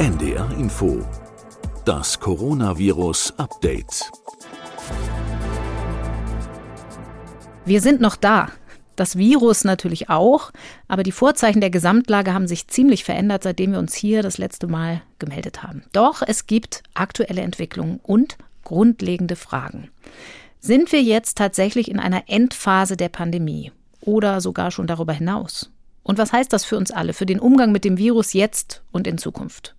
NDR Info. Das Coronavirus Update. Wir sind noch da. Das Virus natürlich auch, aber die Vorzeichen der Gesamtlage haben sich ziemlich verändert, seitdem wir uns hier das letzte Mal gemeldet haben. Doch es gibt aktuelle Entwicklungen und grundlegende Fragen. Sind wir jetzt tatsächlich in einer Endphase der Pandemie oder sogar schon darüber hinaus? Und was heißt das für uns alle, für den Umgang mit dem Virus jetzt und in Zukunft?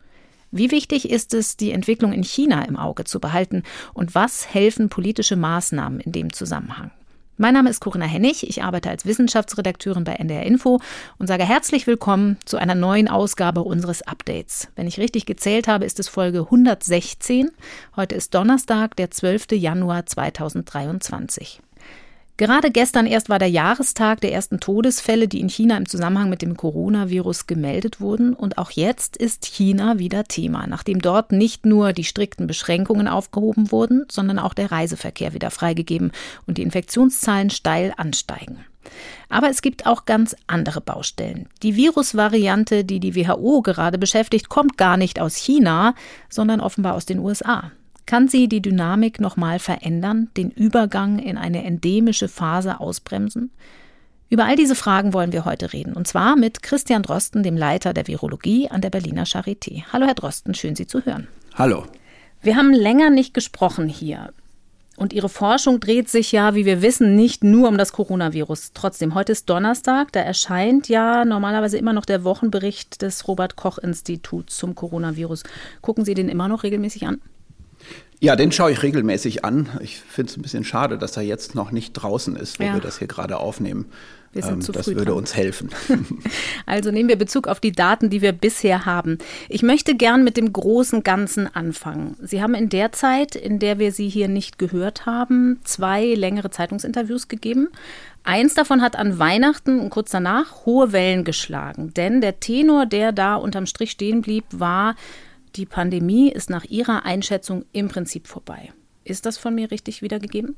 Wie wichtig ist es, die Entwicklung in China im Auge zu behalten und was helfen politische Maßnahmen in dem Zusammenhang? Mein Name ist Corinna Hennig, ich arbeite als Wissenschaftsredakteurin bei NDR Info und sage herzlich willkommen zu einer neuen Ausgabe unseres Updates. Wenn ich richtig gezählt habe, ist es Folge 116. Heute ist Donnerstag, der 12. Januar 2023. Gerade gestern erst war der Jahrestag der ersten Todesfälle, die in China im Zusammenhang mit dem Coronavirus gemeldet wurden. Und auch jetzt ist China wieder Thema, nachdem dort nicht nur die strikten Beschränkungen aufgehoben wurden, sondern auch der Reiseverkehr wieder freigegeben und die Infektionszahlen steil ansteigen. Aber es gibt auch ganz andere Baustellen. Die Virusvariante, die die WHO gerade beschäftigt, kommt gar nicht aus China, sondern offenbar aus den USA. Kann sie die Dynamik nochmal verändern, den Übergang in eine endemische Phase ausbremsen? Über all diese Fragen wollen wir heute reden. Und zwar mit Christian Drosten, dem Leiter der Virologie an der Berliner Charité. Hallo, Herr Drosten, schön Sie zu hören. Hallo. Wir haben länger nicht gesprochen hier. Und Ihre Forschung dreht sich ja, wie wir wissen, nicht nur um das Coronavirus. Trotzdem, heute ist Donnerstag, da erscheint ja normalerweise immer noch der Wochenbericht des Robert Koch Instituts zum Coronavirus. Gucken Sie den immer noch regelmäßig an? Ja, den schaue ich regelmäßig an. Ich finde es ein bisschen schade, dass er jetzt noch nicht draußen ist, wo ja. wir das hier gerade aufnehmen. Wir sind ähm, zu das früh würde dran. uns helfen. Also nehmen wir Bezug auf die Daten, die wir bisher haben. Ich möchte gern mit dem großen Ganzen anfangen. Sie haben in der Zeit, in der wir Sie hier nicht gehört haben, zwei längere Zeitungsinterviews gegeben. Eins davon hat an Weihnachten und kurz danach hohe Wellen geschlagen. Denn der Tenor, der da unterm Strich stehen blieb, war, die Pandemie ist nach Ihrer Einschätzung im Prinzip vorbei. Ist das von mir richtig wiedergegeben?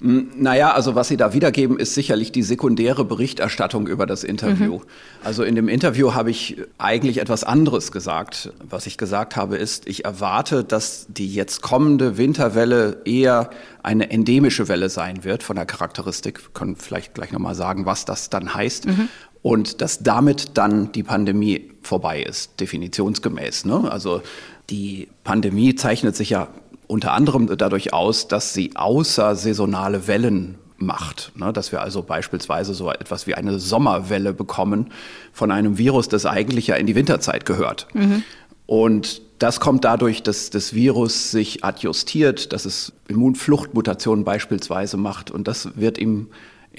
Hm, naja, also was Sie da wiedergeben, ist sicherlich die sekundäre Berichterstattung über das Interview. Mhm. Also in dem Interview habe ich eigentlich etwas anderes gesagt. Was ich gesagt habe, ist, ich erwarte, dass die jetzt kommende Winterwelle eher eine endemische Welle sein wird von der Charakteristik. Wir können vielleicht gleich nochmal sagen, was das dann heißt. Mhm und dass damit dann die Pandemie vorbei ist, definitionsgemäß. Ne? Also die Pandemie zeichnet sich ja unter anderem dadurch aus, dass sie außersaisonale Wellen macht. Ne? Dass wir also beispielsweise so etwas wie eine Sommerwelle bekommen von einem Virus, das eigentlich ja in die Winterzeit gehört. Mhm. Und das kommt dadurch, dass das Virus sich adjustiert, dass es Immunfluchtmutationen beispielsweise macht. Und das wird ihm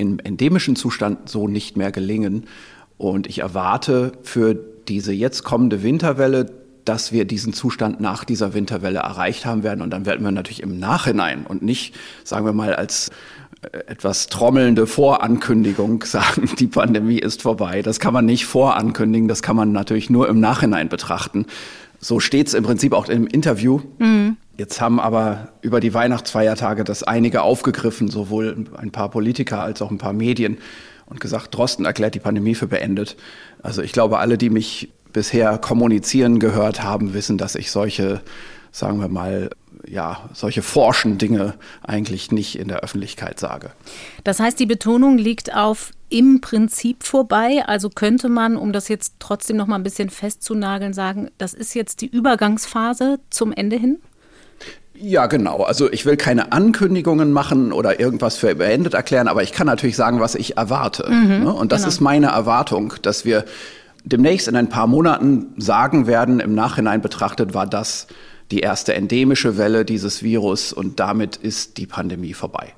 im endemischen Zustand so nicht mehr gelingen. Und ich erwarte für diese jetzt kommende Winterwelle, dass wir diesen Zustand nach dieser Winterwelle erreicht haben werden. Und dann werden wir natürlich im Nachhinein und nicht, sagen wir mal, als äh, etwas trommelnde Vorankündigung sagen, die Pandemie ist vorbei. Das kann man nicht vorankündigen, das kann man natürlich nur im Nachhinein betrachten. So steht es im Prinzip auch im Interview. Mhm. Jetzt haben aber über die Weihnachtsfeiertage das einige aufgegriffen, sowohl ein paar Politiker als auch ein paar Medien und gesagt, Drosten erklärt die Pandemie für beendet. Also ich glaube, alle, die mich bisher kommunizieren gehört haben, wissen, dass ich solche, sagen wir mal, ja, solche forschen Dinge eigentlich nicht in der Öffentlichkeit sage. Das heißt, die Betonung liegt auf im Prinzip vorbei. Also könnte man, um das jetzt trotzdem noch mal ein bisschen festzunageln, sagen, das ist jetzt die Übergangsphase zum Ende hin? Ja, genau. Also ich will keine Ankündigungen machen oder irgendwas für beendet erklären, aber ich kann natürlich sagen, was ich erwarte. Mhm, ne? Und das genau. ist meine Erwartung, dass wir demnächst in ein paar Monaten sagen werden, im Nachhinein betrachtet war das die erste endemische Welle dieses Virus und damit ist die Pandemie vorbei.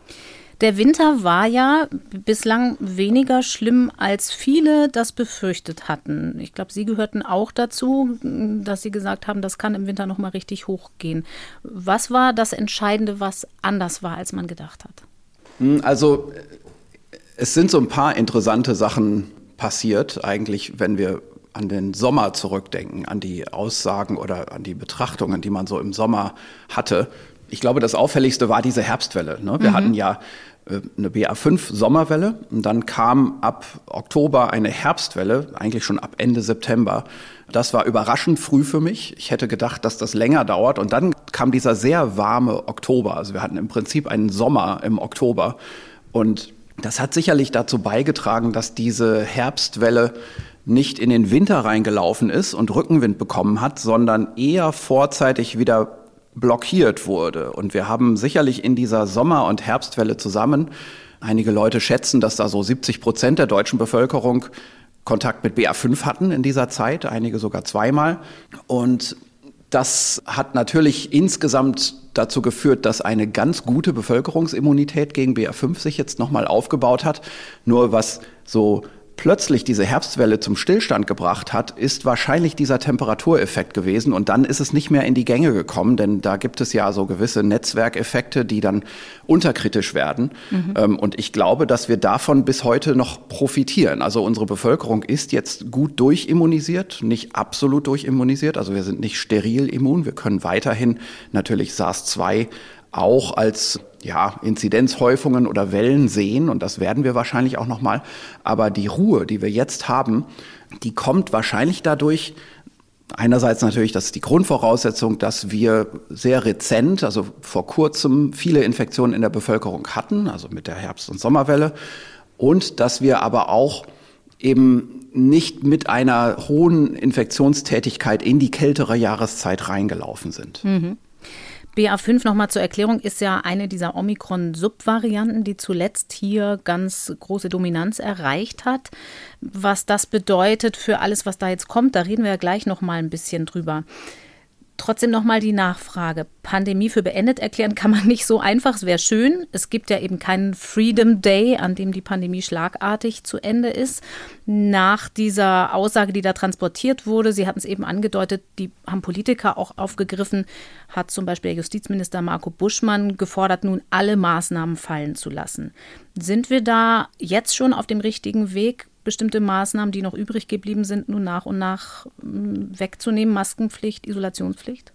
Der Winter war ja bislang weniger schlimm, als viele das befürchtet hatten. Ich glaube, Sie gehörten auch dazu, dass Sie gesagt haben, das kann im Winter noch mal richtig hochgehen. Was war das Entscheidende, was anders war, als man gedacht hat? Hm, also es sind so ein paar interessante Sachen passiert, eigentlich, wenn wir an den Sommer zurückdenken, an die Aussagen oder an die Betrachtungen, die man so im Sommer hatte. Ich glaube, das Auffälligste war diese Herbstwelle. Ne? Wir mhm. hatten ja äh, eine BA5 Sommerwelle und dann kam ab Oktober eine Herbstwelle, eigentlich schon ab Ende September. Das war überraschend früh für mich. Ich hätte gedacht, dass das länger dauert und dann kam dieser sehr warme Oktober. Also wir hatten im Prinzip einen Sommer im Oktober und das hat sicherlich dazu beigetragen, dass diese Herbstwelle nicht in den Winter reingelaufen ist und Rückenwind bekommen hat, sondern eher vorzeitig wieder blockiert wurde. Und wir haben sicherlich in dieser Sommer- und Herbstwelle zusammen, einige Leute schätzen, dass da so 70 Prozent der deutschen Bevölkerung Kontakt mit BA5 hatten in dieser Zeit, einige sogar zweimal. Und das hat natürlich insgesamt dazu geführt, dass eine ganz gute Bevölkerungsimmunität gegen BA5 sich jetzt nochmal aufgebaut hat. Nur was so plötzlich diese Herbstwelle zum Stillstand gebracht hat, ist wahrscheinlich dieser Temperatureffekt gewesen. Und dann ist es nicht mehr in die Gänge gekommen, denn da gibt es ja so gewisse Netzwerkeffekte, die dann unterkritisch werden. Mhm. Ähm, und ich glaube, dass wir davon bis heute noch profitieren. Also unsere Bevölkerung ist jetzt gut durchimmunisiert, nicht absolut durchimmunisiert. Also wir sind nicht steril immun. Wir können weiterhin natürlich SARS-2 auch als ja, Inzidenzhäufungen oder Wellen sehen und das werden wir wahrscheinlich auch noch mal, aber die Ruhe, die wir jetzt haben, die kommt wahrscheinlich dadurch Einerseits natürlich, das ist die Grundvoraussetzung, dass wir sehr rezent, also vor kurzem, viele Infektionen in der Bevölkerung hatten, also mit der Herbst- und Sommerwelle. Und dass wir aber auch eben nicht mit einer hohen Infektionstätigkeit in die kältere Jahreszeit reingelaufen sind. Mhm. BA5 nochmal zur Erklärung ist ja eine dieser Omikron-Subvarianten, die zuletzt hier ganz große Dominanz erreicht hat. Was das bedeutet für alles, was da jetzt kommt, da reden wir ja gleich nochmal ein bisschen drüber. Trotzdem nochmal die Nachfrage. Pandemie für beendet erklären kann man nicht so einfach. Es wäre schön. Es gibt ja eben keinen Freedom Day, an dem die Pandemie schlagartig zu Ende ist. Nach dieser Aussage, die da transportiert wurde, Sie hatten es eben angedeutet, die haben Politiker auch aufgegriffen, hat zum Beispiel der Justizminister Marco Buschmann gefordert, nun alle Maßnahmen fallen zu lassen. Sind wir da jetzt schon auf dem richtigen Weg? Bestimmte Maßnahmen, die noch übrig geblieben sind, nun nach und nach hm, wegzunehmen? Maskenpflicht, Isolationspflicht?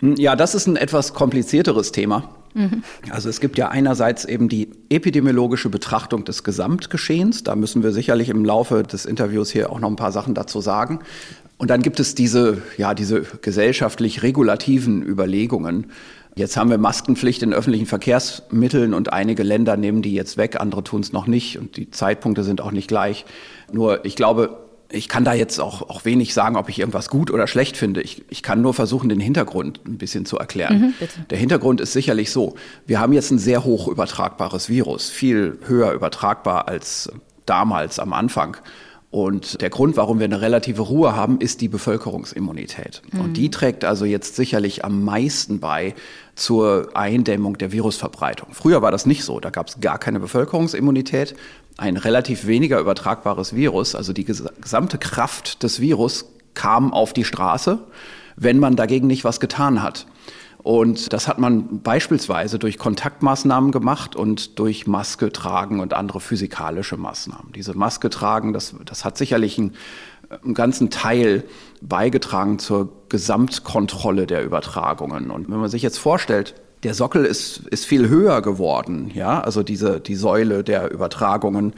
Hm, ja, das ist ein etwas komplizierteres Thema. Mhm. Also es gibt ja einerseits eben die epidemiologische Betrachtung des Gesamtgeschehens. Da müssen wir sicherlich im Laufe des Interviews hier auch noch ein paar Sachen dazu sagen. Und dann gibt es diese, ja, diese gesellschaftlich regulativen Überlegungen. Jetzt haben wir Maskenpflicht in öffentlichen Verkehrsmitteln und einige Länder nehmen die jetzt weg, andere tun es noch nicht und die Zeitpunkte sind auch nicht gleich. Nur ich glaube, ich kann da jetzt auch, auch wenig sagen, ob ich irgendwas gut oder schlecht finde. Ich, ich kann nur versuchen, den Hintergrund ein bisschen zu erklären. Mhm, Der Hintergrund ist sicherlich so, wir haben jetzt ein sehr hoch übertragbares Virus, viel höher übertragbar als damals am Anfang. Und der Grund, warum wir eine relative Ruhe haben, ist die Bevölkerungsimmunität. Mhm. Und die trägt also jetzt sicherlich am meisten bei zur Eindämmung der Virusverbreitung. Früher war das nicht so. Da gab es gar keine Bevölkerungsimmunität, ein relativ weniger übertragbares Virus. Also die gesamte Kraft des Virus kam auf die Straße, wenn man dagegen nicht was getan hat. Und das hat man beispielsweise durch Kontaktmaßnahmen gemacht und durch Maske tragen und andere physikalische Maßnahmen. Diese Maske tragen, das, das hat sicherlich einen, einen ganzen Teil beigetragen zur Gesamtkontrolle der Übertragungen. Und wenn man sich jetzt vorstellt, der Sockel ist, ist viel höher geworden, ja, also diese, die Säule der Übertragungen,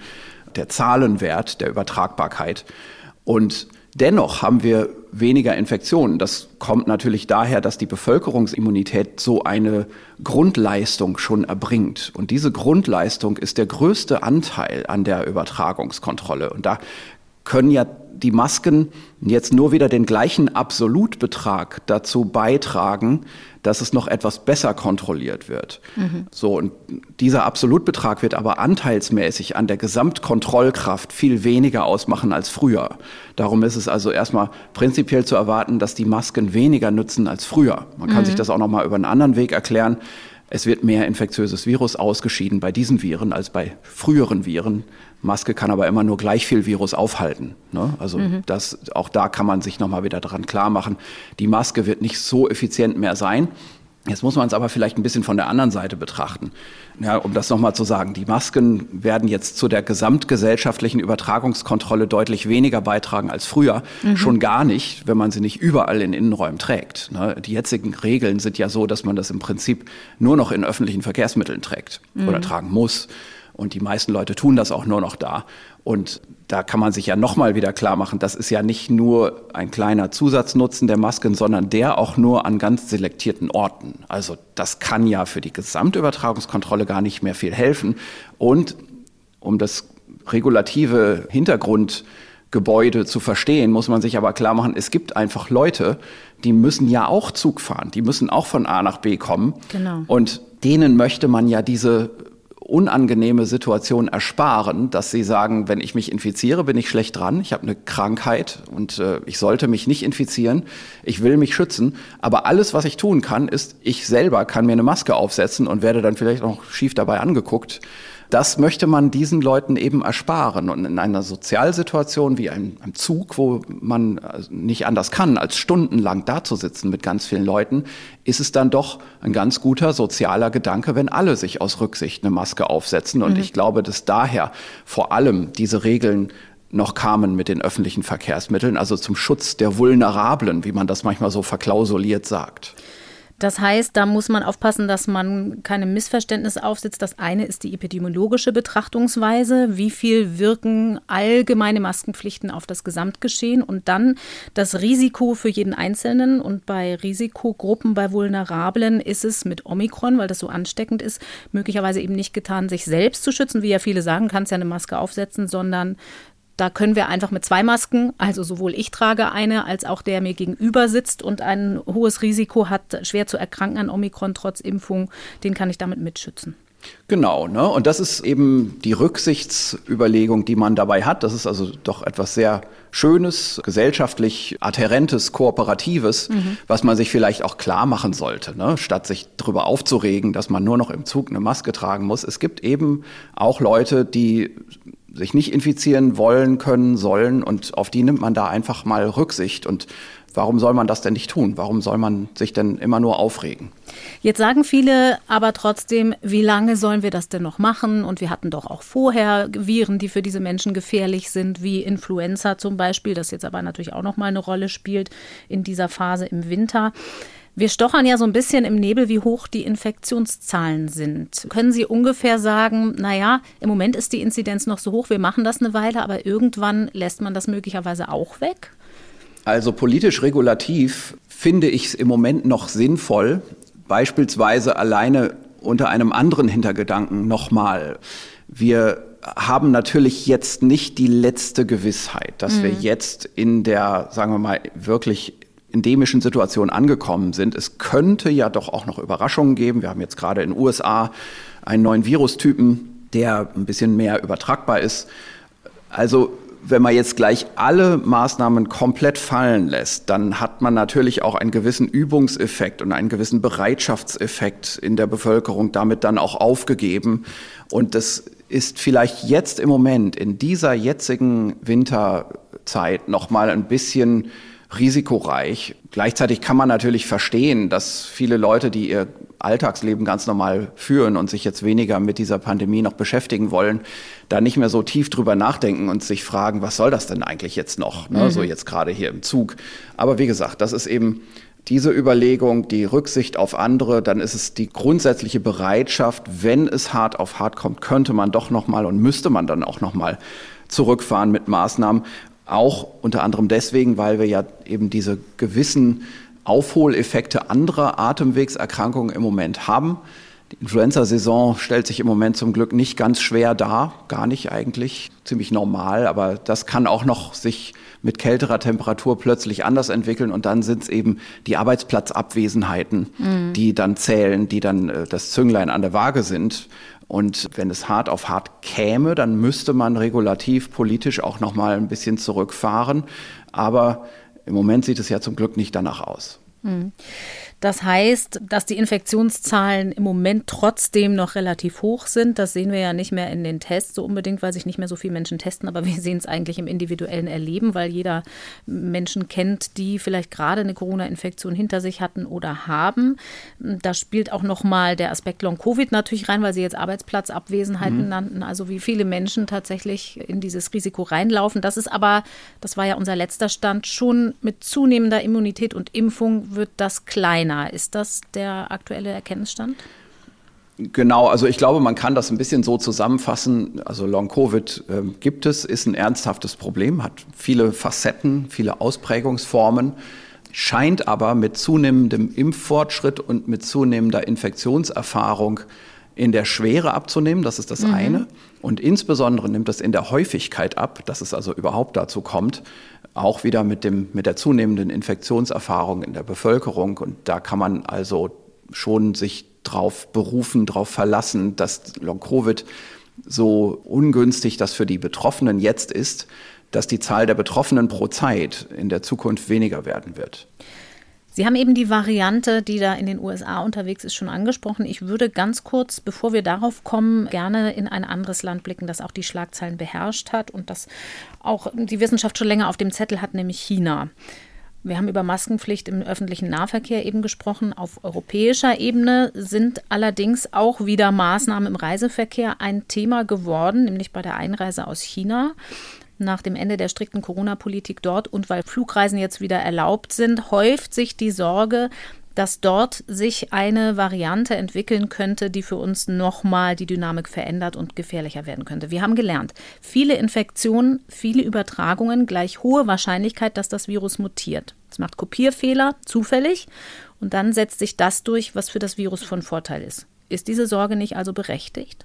der Zahlenwert der Übertragbarkeit. Und Dennoch haben wir weniger Infektionen. Das kommt natürlich daher, dass die Bevölkerungsimmunität so eine Grundleistung schon erbringt. Und diese Grundleistung ist der größte Anteil an der Übertragungskontrolle. Und da können ja die Masken jetzt nur wieder den gleichen Absolutbetrag dazu beitragen, dass es noch etwas besser kontrolliert wird. Mhm. So, und dieser Absolutbetrag wird aber anteilsmäßig an der Gesamtkontrollkraft viel weniger ausmachen als früher. Darum ist es also erstmal prinzipiell zu erwarten, dass die Masken weniger nützen als früher. Man kann mhm. sich das auch nochmal über einen anderen Weg erklären. Es wird mehr infektiöses Virus ausgeschieden bei diesen Viren als bei früheren Viren. Maske kann aber immer nur gleich viel Virus aufhalten. Ne? Also mhm. das, auch da kann man sich nochmal wieder dran klar machen. Die Maske wird nicht so effizient mehr sein. Jetzt muss man es aber vielleicht ein bisschen von der anderen Seite betrachten. Ja, um das nochmal zu sagen, die Masken werden jetzt zu der gesamtgesellschaftlichen Übertragungskontrolle deutlich weniger beitragen als früher. Mhm. Schon gar nicht, wenn man sie nicht überall in Innenräumen trägt. Ne? Die jetzigen Regeln sind ja so, dass man das im Prinzip nur noch in öffentlichen Verkehrsmitteln trägt mhm. oder tragen muss. Und die meisten Leute tun das auch nur noch da. Und da kann man sich ja nochmal wieder klar machen, das ist ja nicht nur ein kleiner Zusatznutzen der Masken, sondern der auch nur an ganz selektierten Orten. Also das kann ja für die Gesamtübertragungskontrolle gar nicht mehr viel helfen. Und um das regulative Hintergrundgebäude zu verstehen, muss man sich aber klar machen, es gibt einfach Leute, die müssen ja auch Zug fahren, die müssen auch von A nach B kommen. Genau. Und denen möchte man ja diese unangenehme Situation ersparen, dass sie sagen, wenn ich mich infiziere, bin ich schlecht dran, ich habe eine Krankheit und äh, ich sollte mich nicht infizieren, ich will mich schützen, aber alles, was ich tun kann, ist, ich selber kann mir eine Maske aufsetzen und werde dann vielleicht noch schief dabei angeguckt. Das möchte man diesen Leuten eben ersparen. Und in einer Sozialsituation wie einem, einem Zug, wo man äh, nicht anders kann, als stundenlang dazusitzen mit ganz vielen Leuten, ist es dann doch ein ganz guter sozialer Gedanke, wenn alle sich aus Rücksicht eine Maske aufsetzen. Und mhm. ich glaube, dass daher vor allem diese Regeln noch kamen mit den öffentlichen Verkehrsmitteln, also zum Schutz der Vulnerablen, wie man das manchmal so verklausuliert sagt. Das heißt, da muss man aufpassen, dass man keine Missverständnisse aufsetzt. Das eine ist die epidemiologische Betrachtungsweise. Wie viel wirken allgemeine Maskenpflichten auf das Gesamtgeschehen? Und dann das Risiko für jeden Einzelnen. Und bei Risikogruppen, bei Vulnerablen ist es mit Omikron, weil das so ansteckend ist, möglicherweise eben nicht getan, sich selbst zu schützen, wie ja viele sagen, kannst ja eine Maske aufsetzen, sondern da können wir einfach mit zwei Masken, also sowohl ich trage eine, als auch der mir gegenüber sitzt und ein hohes Risiko hat, schwer zu erkranken an Omikron trotz Impfung, den kann ich damit mitschützen. Genau, ne? und das ist eben die Rücksichtsüberlegung, die man dabei hat. Das ist also doch etwas sehr Schönes, gesellschaftlich adhärentes, kooperatives, mhm. was man sich vielleicht auch klar machen sollte, ne? statt sich darüber aufzuregen, dass man nur noch im Zug eine Maske tragen muss. Es gibt eben auch Leute, die sich nicht infizieren wollen, können, sollen und auf die nimmt man da einfach mal Rücksicht und Warum soll man das denn nicht tun? Warum soll man sich denn immer nur aufregen? Jetzt sagen viele aber trotzdem, wie lange sollen wir das denn noch machen? Und wir hatten doch auch vorher Viren, die für diese Menschen gefährlich sind, wie Influenza zum Beispiel, das jetzt aber natürlich auch noch mal eine Rolle spielt in dieser Phase im Winter. Wir stochern ja so ein bisschen im Nebel, wie hoch die Infektionszahlen sind. Können Sie ungefähr sagen, naja, im Moment ist die Inzidenz noch so hoch, wir machen das eine Weile, aber irgendwann lässt man das möglicherweise auch weg? Also politisch regulativ finde ich es im Moment noch sinnvoll, beispielsweise alleine unter einem anderen Hintergedanken nochmal. Wir haben natürlich jetzt nicht die letzte Gewissheit, dass mhm. wir jetzt in der, sagen wir mal, wirklich endemischen Situation angekommen sind. Es könnte ja doch auch noch Überraschungen geben. Wir haben jetzt gerade in den USA einen neuen Virustypen, der ein bisschen mehr übertragbar ist. Also wenn man jetzt gleich alle Maßnahmen komplett fallen lässt, dann hat man natürlich auch einen gewissen Übungseffekt und einen gewissen Bereitschaftseffekt in der Bevölkerung damit dann auch aufgegeben. Und das ist vielleicht jetzt im Moment, in dieser jetzigen Winterzeit, noch mal ein bisschen risikoreich. Gleichzeitig kann man natürlich verstehen, dass viele Leute, die ihr Alltagsleben ganz normal führen und sich jetzt weniger mit dieser Pandemie noch beschäftigen wollen, da nicht mehr so tief drüber nachdenken und sich fragen, was soll das denn eigentlich jetzt noch? Ne? Mhm. So jetzt gerade hier im Zug. Aber wie gesagt, das ist eben diese Überlegung, die Rücksicht auf andere, dann ist es die grundsätzliche Bereitschaft, wenn es hart auf hart kommt, könnte man doch noch mal und müsste man dann auch noch mal zurückfahren mit Maßnahmen. Auch unter anderem deswegen, weil wir ja eben diese gewissen Aufholeffekte anderer Atemwegserkrankungen im Moment haben. Die Influenza-Saison stellt sich im Moment zum Glück nicht ganz schwer dar, gar nicht eigentlich, ziemlich normal, aber das kann auch noch sich mit kälterer Temperatur plötzlich anders entwickeln und dann sind es eben die Arbeitsplatzabwesenheiten, mhm. die dann zählen, die dann äh, das Zünglein an der Waage sind. Und wenn es hart auf hart käme, dann müsste man regulativ politisch auch noch mal ein bisschen zurückfahren. Aber im Moment sieht es ja zum Glück nicht danach aus. Hm. Das heißt, dass die Infektionszahlen im Moment trotzdem noch relativ hoch sind. Das sehen wir ja nicht mehr in den Tests so unbedingt, weil sich nicht mehr so viele Menschen testen, aber wir sehen es eigentlich im individuellen Erleben, weil jeder Menschen kennt, die vielleicht gerade eine Corona-Infektion hinter sich hatten oder haben. Da spielt auch nochmal der Aspekt Long-Covid natürlich rein, weil Sie jetzt Arbeitsplatzabwesenheiten mhm. nannten, also wie viele Menschen tatsächlich in dieses Risiko reinlaufen. Das ist aber, das war ja unser letzter Stand, schon mit zunehmender Immunität und Impfung wird das kleiner. Ist das der aktuelle Erkenntnisstand? Genau, also ich glaube, man kann das ein bisschen so zusammenfassen. Also Long-Covid äh, gibt es, ist ein ernsthaftes Problem, hat viele Facetten, viele Ausprägungsformen, scheint aber mit zunehmendem Impffortschritt und mit zunehmender Infektionserfahrung in der Schwere abzunehmen, das ist das mhm. eine. Und insbesondere nimmt es in der Häufigkeit ab, dass es also überhaupt dazu kommt, auch wieder mit, dem, mit der zunehmenden Infektionserfahrung in der Bevölkerung. Und da kann man also schon sich drauf berufen, darauf verlassen, dass Long-Covid so ungünstig das für die Betroffenen jetzt ist, dass die Zahl der Betroffenen pro Zeit in der Zukunft weniger werden wird. Sie haben eben die Variante, die da in den USA unterwegs ist, schon angesprochen. Ich würde ganz kurz, bevor wir darauf kommen, gerne in ein anderes Land blicken, das auch die Schlagzeilen beherrscht hat und das auch die Wissenschaft schon länger auf dem Zettel hat, nämlich China. Wir haben über Maskenpflicht im öffentlichen Nahverkehr eben gesprochen. Auf europäischer Ebene sind allerdings auch wieder Maßnahmen im Reiseverkehr ein Thema geworden, nämlich bei der Einreise aus China nach dem Ende der strikten Corona-Politik dort und weil Flugreisen jetzt wieder erlaubt sind, häuft sich die Sorge, dass dort sich eine Variante entwickeln könnte, die für uns nochmal die Dynamik verändert und gefährlicher werden könnte. Wir haben gelernt, viele Infektionen, viele Übertragungen, gleich hohe Wahrscheinlichkeit, dass das Virus mutiert. Es macht Kopierfehler zufällig und dann setzt sich das durch, was für das Virus von Vorteil ist. Ist diese Sorge nicht also berechtigt?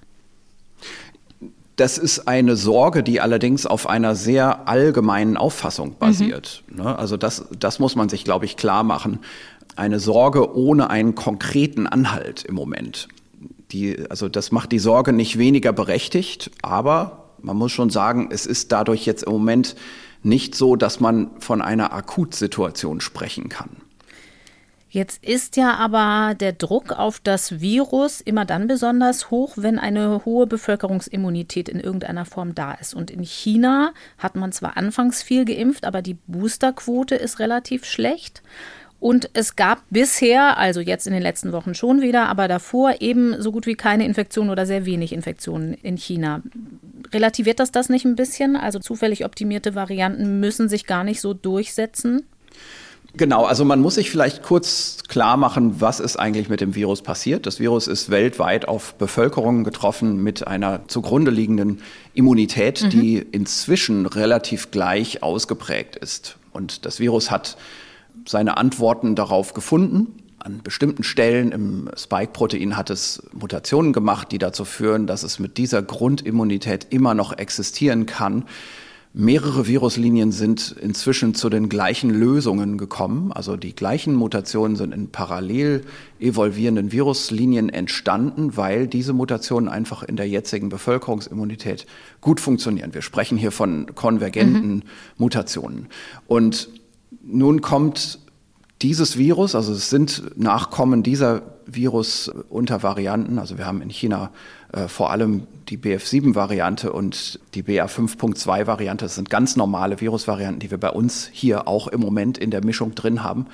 Das ist eine Sorge, die allerdings auf einer sehr allgemeinen Auffassung basiert. Mhm. Also das, das muss man sich, glaube ich, klar machen. Eine Sorge ohne einen konkreten Anhalt im Moment. Die, also das macht die Sorge nicht weniger berechtigt, aber man muss schon sagen, es ist dadurch jetzt im Moment nicht so, dass man von einer Akutsituation sprechen kann. Jetzt ist ja aber der Druck auf das Virus immer dann besonders hoch, wenn eine hohe Bevölkerungsimmunität in irgendeiner Form da ist. Und in China hat man zwar anfangs viel geimpft, aber die Boosterquote ist relativ schlecht. Und es gab bisher, also jetzt in den letzten Wochen schon wieder, aber davor eben so gut wie keine Infektionen oder sehr wenig Infektionen in China. Relativiert das das nicht ein bisschen? Also zufällig optimierte Varianten müssen sich gar nicht so durchsetzen? Genau, also man muss sich vielleicht kurz klar machen, was ist eigentlich mit dem Virus passiert. Das Virus ist weltweit auf Bevölkerungen getroffen mit einer zugrunde liegenden Immunität, mhm. die inzwischen relativ gleich ausgeprägt ist. Und das Virus hat seine Antworten darauf gefunden. An bestimmten Stellen im Spike-Protein hat es Mutationen gemacht, die dazu führen, dass es mit dieser Grundimmunität immer noch existieren kann. Mehrere Viruslinien sind inzwischen zu den gleichen Lösungen gekommen. Also die gleichen Mutationen sind in parallel evolvierenden Viruslinien entstanden, weil diese Mutationen einfach in der jetzigen Bevölkerungsimmunität gut funktionieren. Wir sprechen hier von konvergenten mhm. Mutationen. Und nun kommt dieses Virus, also es sind Nachkommen dieser Virus unter Varianten. Also wir haben in China äh, vor allem die BF7-Variante und die BA5.2-Variante. Das sind ganz normale Virusvarianten, die wir bei uns hier auch im Moment in der Mischung drin haben.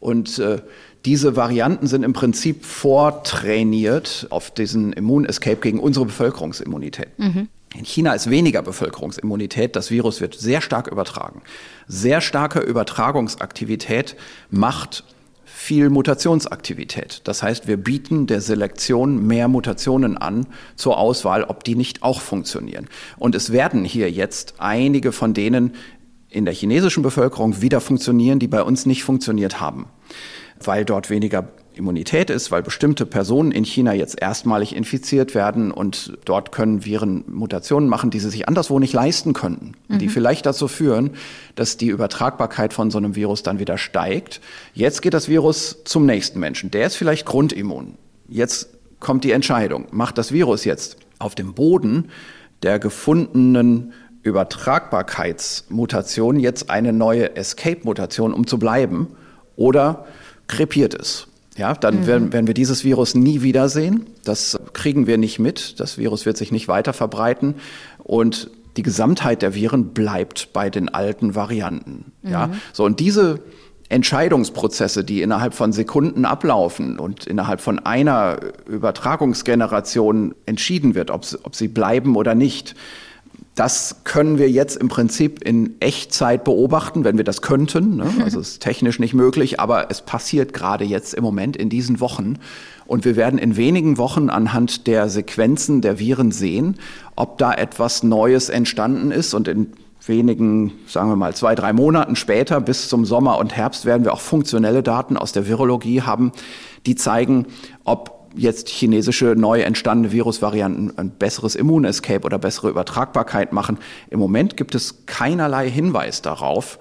Und äh, diese Varianten sind im Prinzip vortrainiert auf diesen Immun-Escape gegen unsere Bevölkerungsimmunität. Mhm. In China ist weniger Bevölkerungsimmunität. Das Virus wird sehr stark übertragen. Sehr starke Übertragungsaktivität macht viel Mutationsaktivität. Das heißt, wir bieten der Selektion mehr Mutationen an zur Auswahl, ob die nicht auch funktionieren. Und es werden hier jetzt einige von denen in der chinesischen Bevölkerung wieder funktionieren, die bei uns nicht funktioniert haben, weil dort weniger Immunität ist, weil bestimmte Personen in China jetzt erstmalig infiziert werden und dort können Viren Mutationen machen, die sie sich anderswo nicht leisten könnten, mhm. die vielleicht dazu führen, dass die Übertragbarkeit von so einem Virus dann wieder steigt. Jetzt geht das Virus zum nächsten Menschen. Der ist vielleicht grundimmun. Jetzt kommt die Entscheidung. Macht das Virus jetzt auf dem Boden der gefundenen Übertragbarkeitsmutation jetzt eine neue Escape-Mutation, um zu bleiben, oder krepiert es? Ja, dann mhm. werden, werden wir dieses Virus nie wiedersehen. Das kriegen wir nicht mit. Das Virus wird sich nicht weiter verbreiten. Und die Gesamtheit der Viren bleibt bei den alten Varianten. Mhm. Ja, so und diese Entscheidungsprozesse, die innerhalb von Sekunden ablaufen und innerhalb von einer Übertragungsgeneration entschieden wird, ob, ob sie bleiben oder nicht, das können wir jetzt im Prinzip in Echtzeit beobachten, wenn wir das könnten. Ne? Also es ist technisch nicht möglich, aber es passiert gerade jetzt im Moment in diesen Wochen. Und wir werden in wenigen Wochen anhand der Sequenzen der Viren sehen, ob da etwas Neues entstanden ist. Und in wenigen, sagen wir mal, zwei, drei Monaten später bis zum Sommer und Herbst werden wir auch funktionelle Daten aus der Virologie haben, die zeigen, ob jetzt chinesische neu entstandene Virusvarianten ein besseres Immunescape oder bessere Übertragbarkeit machen. Im Moment gibt es keinerlei Hinweis darauf.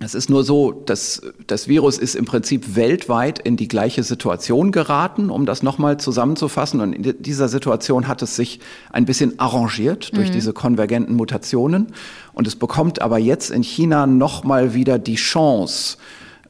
Es ist nur so, dass das Virus ist im Prinzip weltweit in die gleiche Situation geraten, um das nochmal zusammenzufassen. Und in dieser Situation hat es sich ein bisschen arrangiert durch mhm. diese konvergenten Mutationen. Und es bekommt aber jetzt in China nochmal wieder die Chance,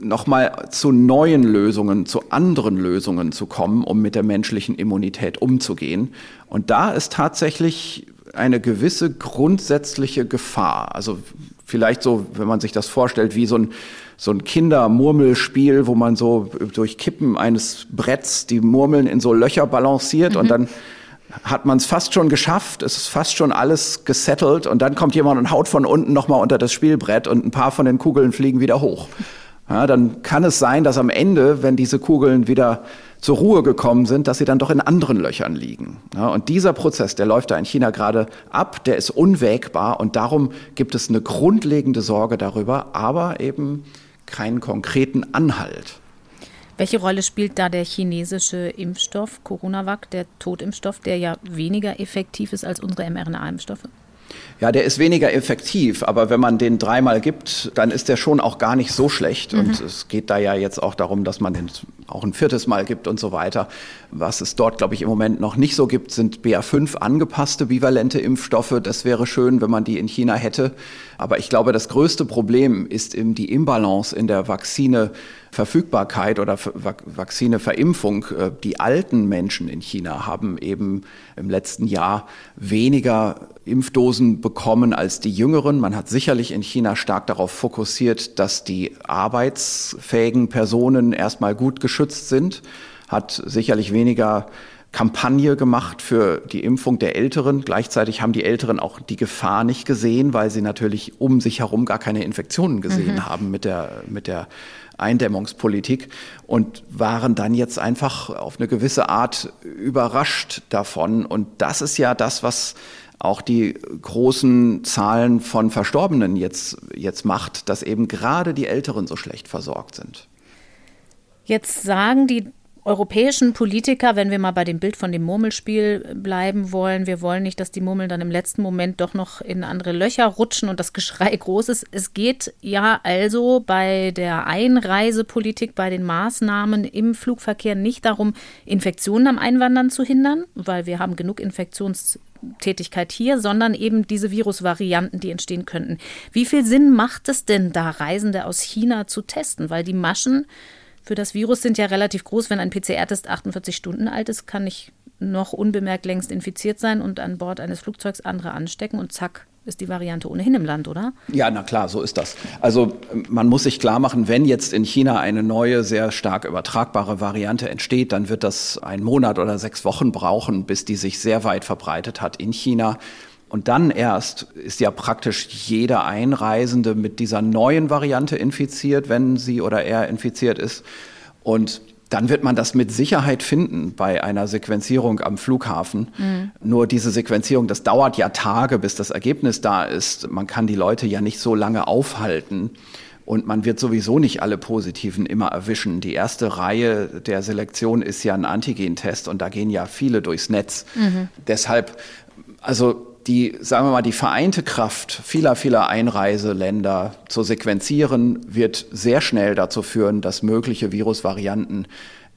nochmal zu neuen Lösungen, zu anderen Lösungen zu kommen, um mit der menschlichen Immunität umzugehen. Und da ist tatsächlich eine gewisse grundsätzliche Gefahr. Also vielleicht so, wenn man sich das vorstellt, wie so ein, so ein Kindermurmelspiel, wo man so durch Kippen eines Bretts die Murmeln in so Löcher balanciert mhm. und dann hat man es fast schon geschafft, es ist fast schon alles gesettelt und dann kommt jemand und haut von unten nochmal unter das Spielbrett und ein paar von den Kugeln fliegen wieder hoch ja, dann kann es sein, dass am Ende, wenn diese Kugeln wieder zur Ruhe gekommen sind, dass sie dann doch in anderen Löchern liegen. Ja, und dieser Prozess, der läuft da in China gerade ab, der ist unwägbar und darum gibt es eine grundlegende Sorge darüber, aber eben keinen konkreten Anhalt. Welche Rolle spielt da der chinesische Impfstoff Coronavac, der Totimpfstoff, der ja weniger effektiv ist als unsere mRNA-Impfstoffe? Ja, der ist weniger effektiv, aber wenn man den dreimal gibt, dann ist der schon auch gar nicht so schlecht. Mhm. Und es geht da ja jetzt auch darum, dass man den auch ein viertes Mal gibt und so weiter. Was es dort, glaube ich, im Moment noch nicht so gibt, sind BA5 angepasste bivalente Impfstoffe. Das wäre schön, wenn man die in China hätte. Aber ich glaube, das größte Problem ist eben die Imbalance in der Vakzine. Verfügbarkeit oder Vakzine-Verimpfung. Äh, die alten Menschen in China haben eben im letzten Jahr weniger Impfdosen bekommen als die Jüngeren. Man hat sicherlich in China stark darauf fokussiert, dass die arbeitsfähigen Personen erstmal gut geschützt sind, hat sicherlich weniger Kampagne gemacht für die Impfung der Älteren. Gleichzeitig haben die Älteren auch die Gefahr nicht gesehen, weil sie natürlich um sich herum gar keine Infektionen gesehen mhm. haben mit der, mit der Eindämmungspolitik und waren dann jetzt einfach auf eine gewisse Art überrascht davon. Und das ist ja das, was auch die großen Zahlen von Verstorbenen jetzt, jetzt macht, dass eben gerade die Älteren so schlecht versorgt sind. Jetzt sagen die europäischen Politiker, wenn wir mal bei dem Bild von dem Murmelspiel bleiben wollen, wir wollen nicht, dass die Murmeln dann im letzten Moment doch noch in andere Löcher rutschen und das Geschrei groß ist. Es geht ja also bei der Einreisepolitik, bei den Maßnahmen im Flugverkehr nicht darum, Infektionen am Einwandern zu hindern, weil wir haben genug Infektionstätigkeit hier, sondern eben diese Virusvarianten, die entstehen könnten. Wie viel Sinn macht es denn da, Reisende aus China zu testen? Weil die Maschen für das Virus sind ja relativ groß. Wenn ein PCR-Test 48 Stunden alt ist, kann ich noch unbemerkt längst infiziert sein und an Bord eines Flugzeugs andere anstecken und zack, ist die Variante ohnehin im Land, oder? Ja, na klar, so ist das. Also man muss sich klar machen, wenn jetzt in China eine neue, sehr stark übertragbare Variante entsteht, dann wird das einen Monat oder sechs Wochen brauchen, bis die sich sehr weit verbreitet hat in China. Und dann erst ist ja praktisch jeder Einreisende mit dieser neuen Variante infiziert, wenn sie oder er infiziert ist. Und dann wird man das mit Sicherheit finden bei einer Sequenzierung am Flughafen. Mhm. Nur diese Sequenzierung, das dauert ja Tage, bis das Ergebnis da ist. Man kann die Leute ja nicht so lange aufhalten. Und man wird sowieso nicht alle Positiven immer erwischen. Die erste Reihe der Selektion ist ja ein Antigentest und da gehen ja viele durchs Netz. Mhm. Deshalb, also die, sagen wir mal, die vereinte Kraft vieler, vieler Einreiseländer zu sequenzieren, wird sehr schnell dazu führen, dass mögliche Virusvarianten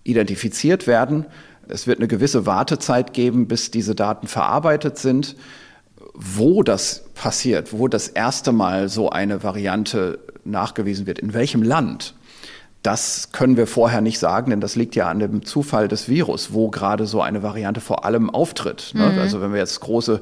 identifiziert werden. Es wird eine gewisse Wartezeit geben, bis diese Daten verarbeitet sind. Wo das passiert, wo das erste Mal so eine Variante nachgewiesen wird, in welchem Land, das können wir vorher nicht sagen, denn das liegt ja an dem Zufall des Virus, wo gerade so eine Variante vor allem auftritt. Ne? Mhm. Also wenn wir jetzt große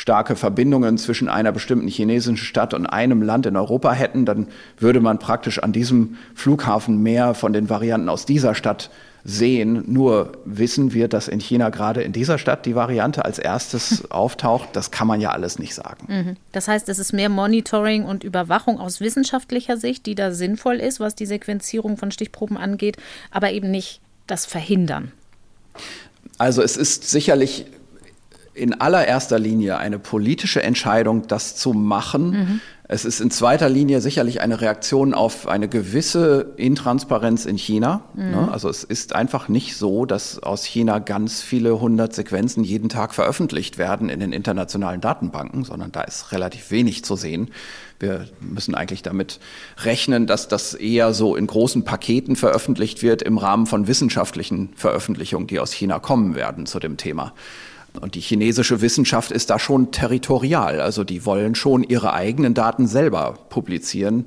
starke Verbindungen zwischen einer bestimmten chinesischen Stadt und einem Land in Europa hätten, dann würde man praktisch an diesem Flughafen mehr von den Varianten aus dieser Stadt sehen. Nur wissen wir, dass in China gerade in dieser Stadt die Variante als erstes auftaucht. Das kann man ja alles nicht sagen. Mhm. Das heißt, es ist mehr Monitoring und Überwachung aus wissenschaftlicher Sicht, die da sinnvoll ist, was die Sequenzierung von Stichproben angeht, aber eben nicht das Verhindern. Also es ist sicherlich in allererster Linie eine politische Entscheidung, das zu machen. Mhm. Es ist in zweiter Linie sicherlich eine Reaktion auf eine gewisse Intransparenz in China. Mhm. Ne? Also es ist einfach nicht so, dass aus China ganz viele hundert Sequenzen jeden Tag veröffentlicht werden in den internationalen Datenbanken, sondern da ist relativ wenig zu sehen. Wir müssen eigentlich damit rechnen, dass das eher so in großen Paketen veröffentlicht wird im Rahmen von wissenschaftlichen Veröffentlichungen, die aus China kommen werden zu dem Thema. Und die chinesische Wissenschaft ist da schon territorial. Also die wollen schon ihre eigenen Daten selber publizieren.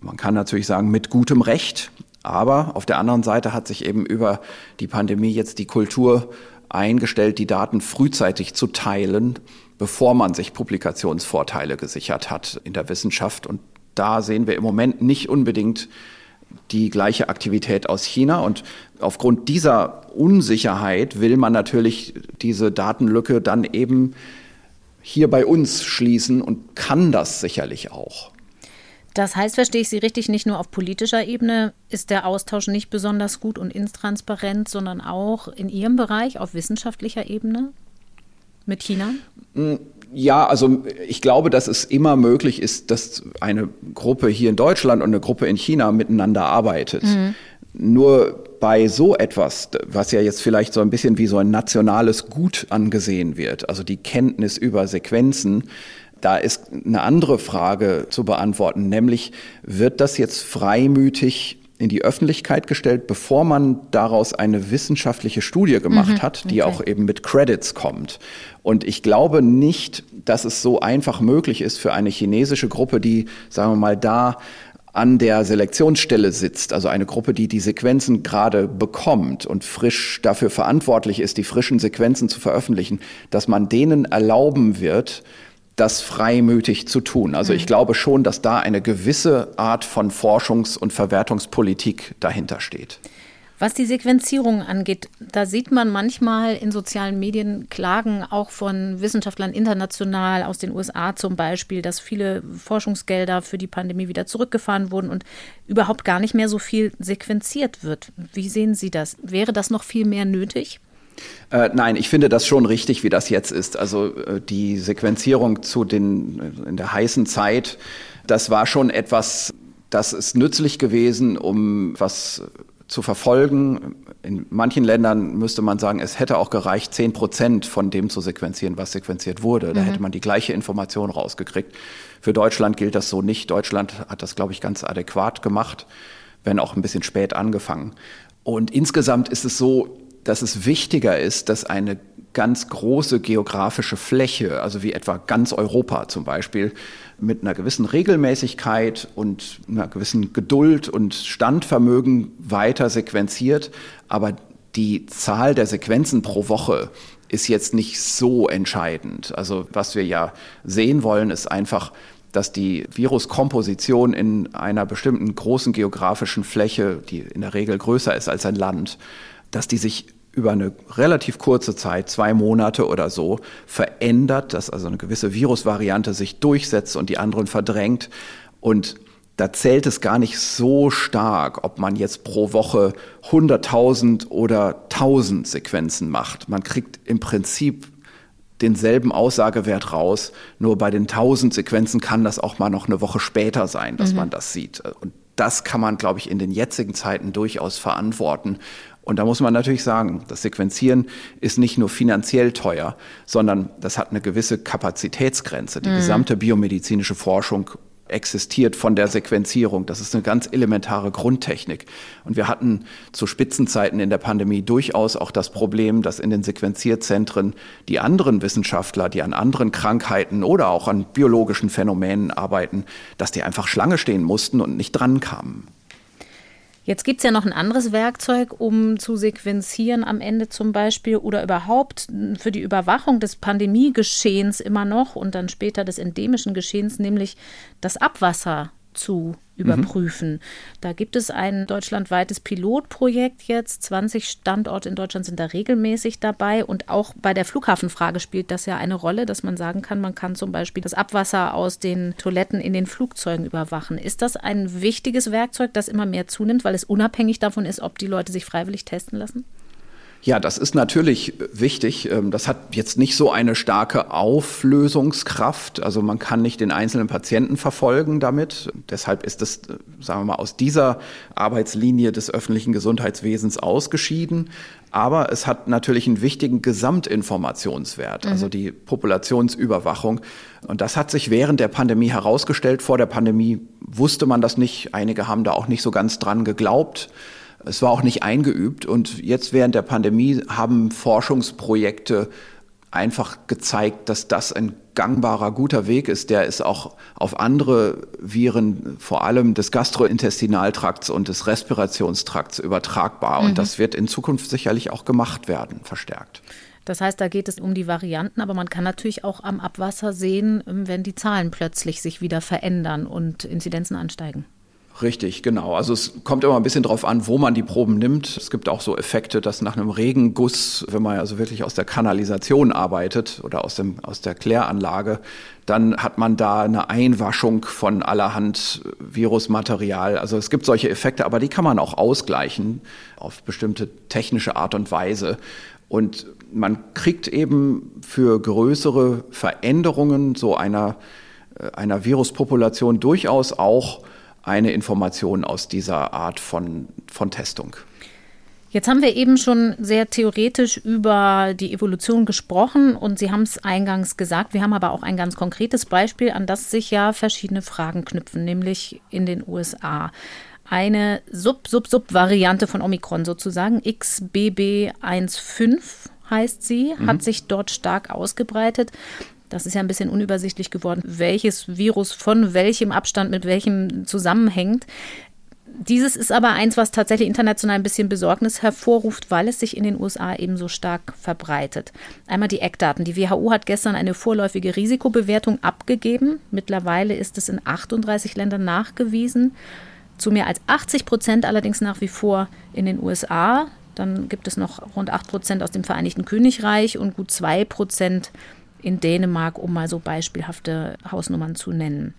Man kann natürlich sagen, mit gutem Recht. Aber auf der anderen Seite hat sich eben über die Pandemie jetzt die Kultur eingestellt, die Daten frühzeitig zu teilen, bevor man sich Publikationsvorteile gesichert hat in der Wissenschaft. Und da sehen wir im Moment nicht unbedingt die gleiche Aktivität aus China. Und aufgrund dieser Unsicherheit will man natürlich diese Datenlücke dann eben hier bei uns schließen und kann das sicherlich auch. Das heißt, verstehe ich Sie richtig, nicht nur auf politischer Ebene ist der Austausch nicht besonders gut und intransparent, sondern auch in Ihrem Bereich auf wissenschaftlicher Ebene mit China? Ja, also ich glaube, dass es immer möglich ist, dass eine Gruppe hier in Deutschland und eine Gruppe in China miteinander arbeitet. Mhm. Nur bei so etwas, was ja jetzt vielleicht so ein bisschen wie so ein nationales Gut angesehen wird, also die Kenntnis über Sequenzen, da ist eine andere Frage zu beantworten, nämlich wird das jetzt freimütig in die Öffentlichkeit gestellt, bevor man daraus eine wissenschaftliche Studie gemacht mhm, hat, die okay. auch eben mit Credits kommt. Und ich glaube nicht, dass es so einfach möglich ist für eine chinesische Gruppe, die, sagen wir mal, da an der Selektionsstelle sitzt, also eine Gruppe, die die Sequenzen gerade bekommt und frisch dafür verantwortlich ist, die frischen Sequenzen zu veröffentlichen, dass man denen erlauben wird, das freimütig zu tun. Also ich mhm. glaube schon, dass da eine gewisse Art von Forschungs- und Verwertungspolitik dahinter steht. Was die Sequenzierung angeht, da sieht man manchmal in sozialen Medien Klagen auch von Wissenschaftlern international aus den USA zum Beispiel, dass viele Forschungsgelder für die Pandemie wieder zurückgefahren wurden und überhaupt gar nicht mehr so viel sequenziert wird. Wie sehen Sie das? Wäre das noch viel mehr nötig? Äh, nein, ich finde das schon richtig, wie das jetzt ist. Also äh, die Sequenzierung zu den äh, in der heißen Zeit, das war schon etwas, das ist nützlich gewesen, um was zu verfolgen. In manchen Ländern müsste man sagen, es hätte auch gereicht, zehn Prozent von dem zu sequenzieren, was sequenziert wurde. Da mhm. hätte man die gleiche Information rausgekriegt. Für Deutschland gilt das so nicht. Deutschland hat das, glaube ich, ganz adäquat gemacht, wenn auch ein bisschen spät angefangen. Und insgesamt ist es so, dass es wichtiger ist, dass eine ganz große geografische Fläche, also wie etwa ganz Europa zum Beispiel, mit einer gewissen Regelmäßigkeit und einer gewissen Geduld und Standvermögen weiter sequenziert. Aber die Zahl der Sequenzen pro Woche ist jetzt nicht so entscheidend. Also was wir ja sehen wollen, ist einfach, dass die Viruskomposition in einer bestimmten großen geografischen Fläche, die in der Regel größer ist als ein Land, dass die sich über eine relativ kurze Zeit, zwei Monate oder so, verändert, dass also eine gewisse Virusvariante sich durchsetzt und die anderen verdrängt. Und da zählt es gar nicht so stark, ob man jetzt pro Woche 100.000 oder 1000 Sequenzen macht. Man kriegt im Prinzip denselben Aussagewert raus. Nur bei den 1000 Sequenzen kann das auch mal noch eine Woche später sein, dass mhm. man das sieht. Und das kann man, glaube ich, in den jetzigen Zeiten durchaus verantworten. Und da muss man natürlich sagen, das Sequenzieren ist nicht nur finanziell teuer, sondern das hat eine gewisse Kapazitätsgrenze. Die mhm. gesamte biomedizinische Forschung existiert von der Sequenzierung. Das ist eine ganz elementare Grundtechnik. Und wir hatten zu Spitzenzeiten in der Pandemie durchaus auch das Problem, dass in den Sequenzierzentren die anderen Wissenschaftler, die an anderen Krankheiten oder auch an biologischen Phänomenen arbeiten, dass die einfach Schlange stehen mussten und nicht dran kamen. Jetzt gibt es ja noch ein anderes Werkzeug, um zu sequenzieren am Ende zum Beispiel oder überhaupt für die Überwachung des Pandemiegeschehens immer noch und dann später des endemischen Geschehens, nämlich das Abwasser zu überprüfen. Mhm. Da gibt es ein deutschlandweites Pilotprojekt jetzt. 20 Standorte in Deutschland sind da regelmäßig dabei. Und auch bei der Flughafenfrage spielt das ja eine Rolle, dass man sagen kann, man kann zum Beispiel das Abwasser aus den Toiletten in den Flugzeugen überwachen. Ist das ein wichtiges Werkzeug, das immer mehr zunimmt, weil es unabhängig davon ist, ob die Leute sich freiwillig testen lassen? Ja, das ist natürlich wichtig. Ähm, das hat jetzt nicht so eine starke Auflösungskraft. Also man kann nicht den einzelnen Patienten verfolgen damit. Deshalb ist es, äh, sagen wir mal, aus dieser Arbeitslinie des öffentlichen Gesundheitswesens ausgeschieden. Aber es hat natürlich einen wichtigen Gesamtinformationswert, also mhm. die Populationsüberwachung. Und das hat sich während der Pandemie herausgestellt. Vor der Pandemie wusste man das nicht. Einige haben da auch nicht so ganz dran geglaubt. Es war auch nicht eingeübt. Und jetzt während der Pandemie haben Forschungsprojekte einfach gezeigt, dass das ein gangbarer, guter Weg ist. Der ist auch auf andere Viren, vor allem des Gastrointestinaltrakts und des Respirationstrakts übertragbar. Mhm. Und das wird in Zukunft sicherlich auch gemacht werden, verstärkt. Das heißt, da geht es um die Varianten, aber man kann natürlich auch am Abwasser sehen, wenn die Zahlen plötzlich sich wieder verändern und Inzidenzen ansteigen. Richtig, genau. Also es kommt immer ein bisschen drauf an, wo man die Proben nimmt. Es gibt auch so Effekte, dass nach einem Regenguss, wenn man also wirklich aus der Kanalisation arbeitet oder aus, dem, aus der Kläranlage, dann hat man da eine Einwaschung von allerhand Virusmaterial. Also es gibt solche Effekte, aber die kann man auch ausgleichen auf bestimmte technische Art und Weise. Und man kriegt eben für größere Veränderungen so einer, äh, einer Viruspopulation durchaus auch eine Information aus dieser Art von, von Testung. Jetzt haben wir eben schon sehr theoretisch über die Evolution gesprochen und Sie haben es eingangs gesagt. Wir haben aber auch ein ganz konkretes Beispiel, an das sich ja verschiedene Fragen knüpfen, nämlich in den USA. Eine Sub-Sub-Sub-Variante von Omikron sozusagen, XBB15 heißt sie, mhm. hat sich dort stark ausgebreitet. Das ist ja ein bisschen unübersichtlich geworden, welches Virus von welchem Abstand mit welchem zusammenhängt. Dieses ist aber eins, was tatsächlich international ein bisschen Besorgnis hervorruft, weil es sich in den USA eben so stark verbreitet. Einmal die Eckdaten. Die WHO hat gestern eine vorläufige Risikobewertung abgegeben. Mittlerweile ist es in 38 Ländern nachgewiesen. Zu mehr als 80 Prozent allerdings nach wie vor in den USA. Dann gibt es noch rund 8 Prozent aus dem Vereinigten Königreich und gut 2 Prozent in Dänemark, um mal so beispielhafte Hausnummern zu nennen.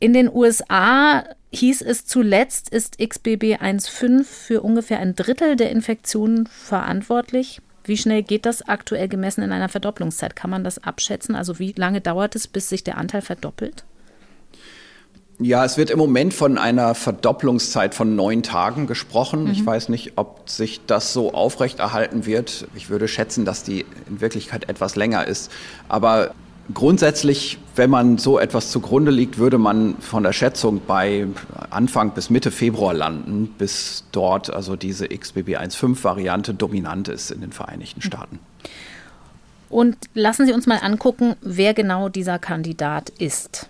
In den USA hieß es zuletzt, ist XBB 1.5 für ungefähr ein Drittel der Infektionen verantwortlich. Wie schnell geht das aktuell gemessen in einer Verdopplungszeit? Kann man das abschätzen? Also wie lange dauert es, bis sich der Anteil verdoppelt? Ja, es wird im Moment von einer Verdopplungszeit von neun Tagen gesprochen. Mhm. Ich weiß nicht, ob sich das so aufrechterhalten wird. Ich würde schätzen, dass die in Wirklichkeit etwas länger ist. Aber grundsätzlich, wenn man so etwas zugrunde liegt, würde man von der Schätzung bei Anfang bis Mitte Februar landen, bis dort also diese XBB1.5-Variante dominant ist in den Vereinigten mhm. Staaten. Und lassen Sie uns mal angucken, wer genau dieser Kandidat ist.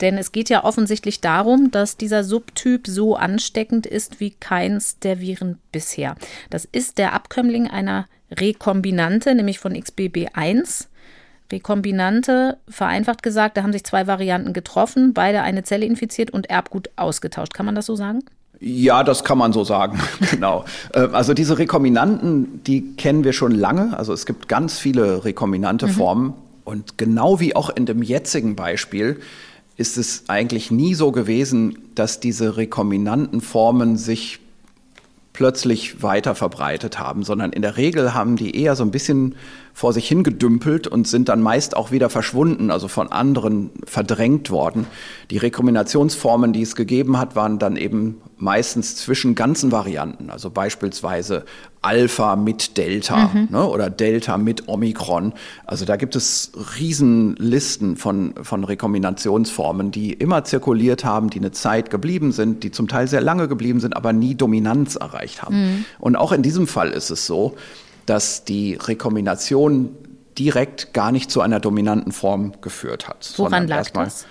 Denn es geht ja offensichtlich darum, dass dieser Subtyp so ansteckend ist wie keins der Viren bisher. Das ist der Abkömmling einer Rekombinante, nämlich von XBB1. Rekombinante, vereinfacht gesagt, da haben sich zwei Varianten getroffen, beide eine Zelle infiziert und Erbgut ausgetauscht. Kann man das so sagen? Ja, das kann man so sagen, genau. Ähm, also diese Rekombinanten, die kennen wir schon lange. Also es gibt ganz viele rekombinante mhm. Formen. Und genau wie auch in dem jetzigen Beispiel ist es eigentlich nie so gewesen, dass diese rekombinanten Formen sich plötzlich weiter verbreitet haben, sondern in der Regel haben die eher so ein bisschen vor sich hingedümpelt und sind dann meist auch wieder verschwunden, also von anderen verdrängt worden. Die Rekombinationsformen, die es gegeben hat, waren dann eben meistens zwischen ganzen Varianten, also beispielsweise Alpha mit Delta mhm. ne, oder Delta mit Omikron. Also da gibt es Riesenlisten von, von Rekombinationsformen, die immer zirkuliert haben, die eine Zeit geblieben sind, die zum Teil sehr lange geblieben sind, aber nie Dominanz erreicht haben. Mhm. Und auch in diesem Fall ist es so, dass die Rekombination direkt gar nicht zu einer dominanten Form geführt hat. Woran lag das?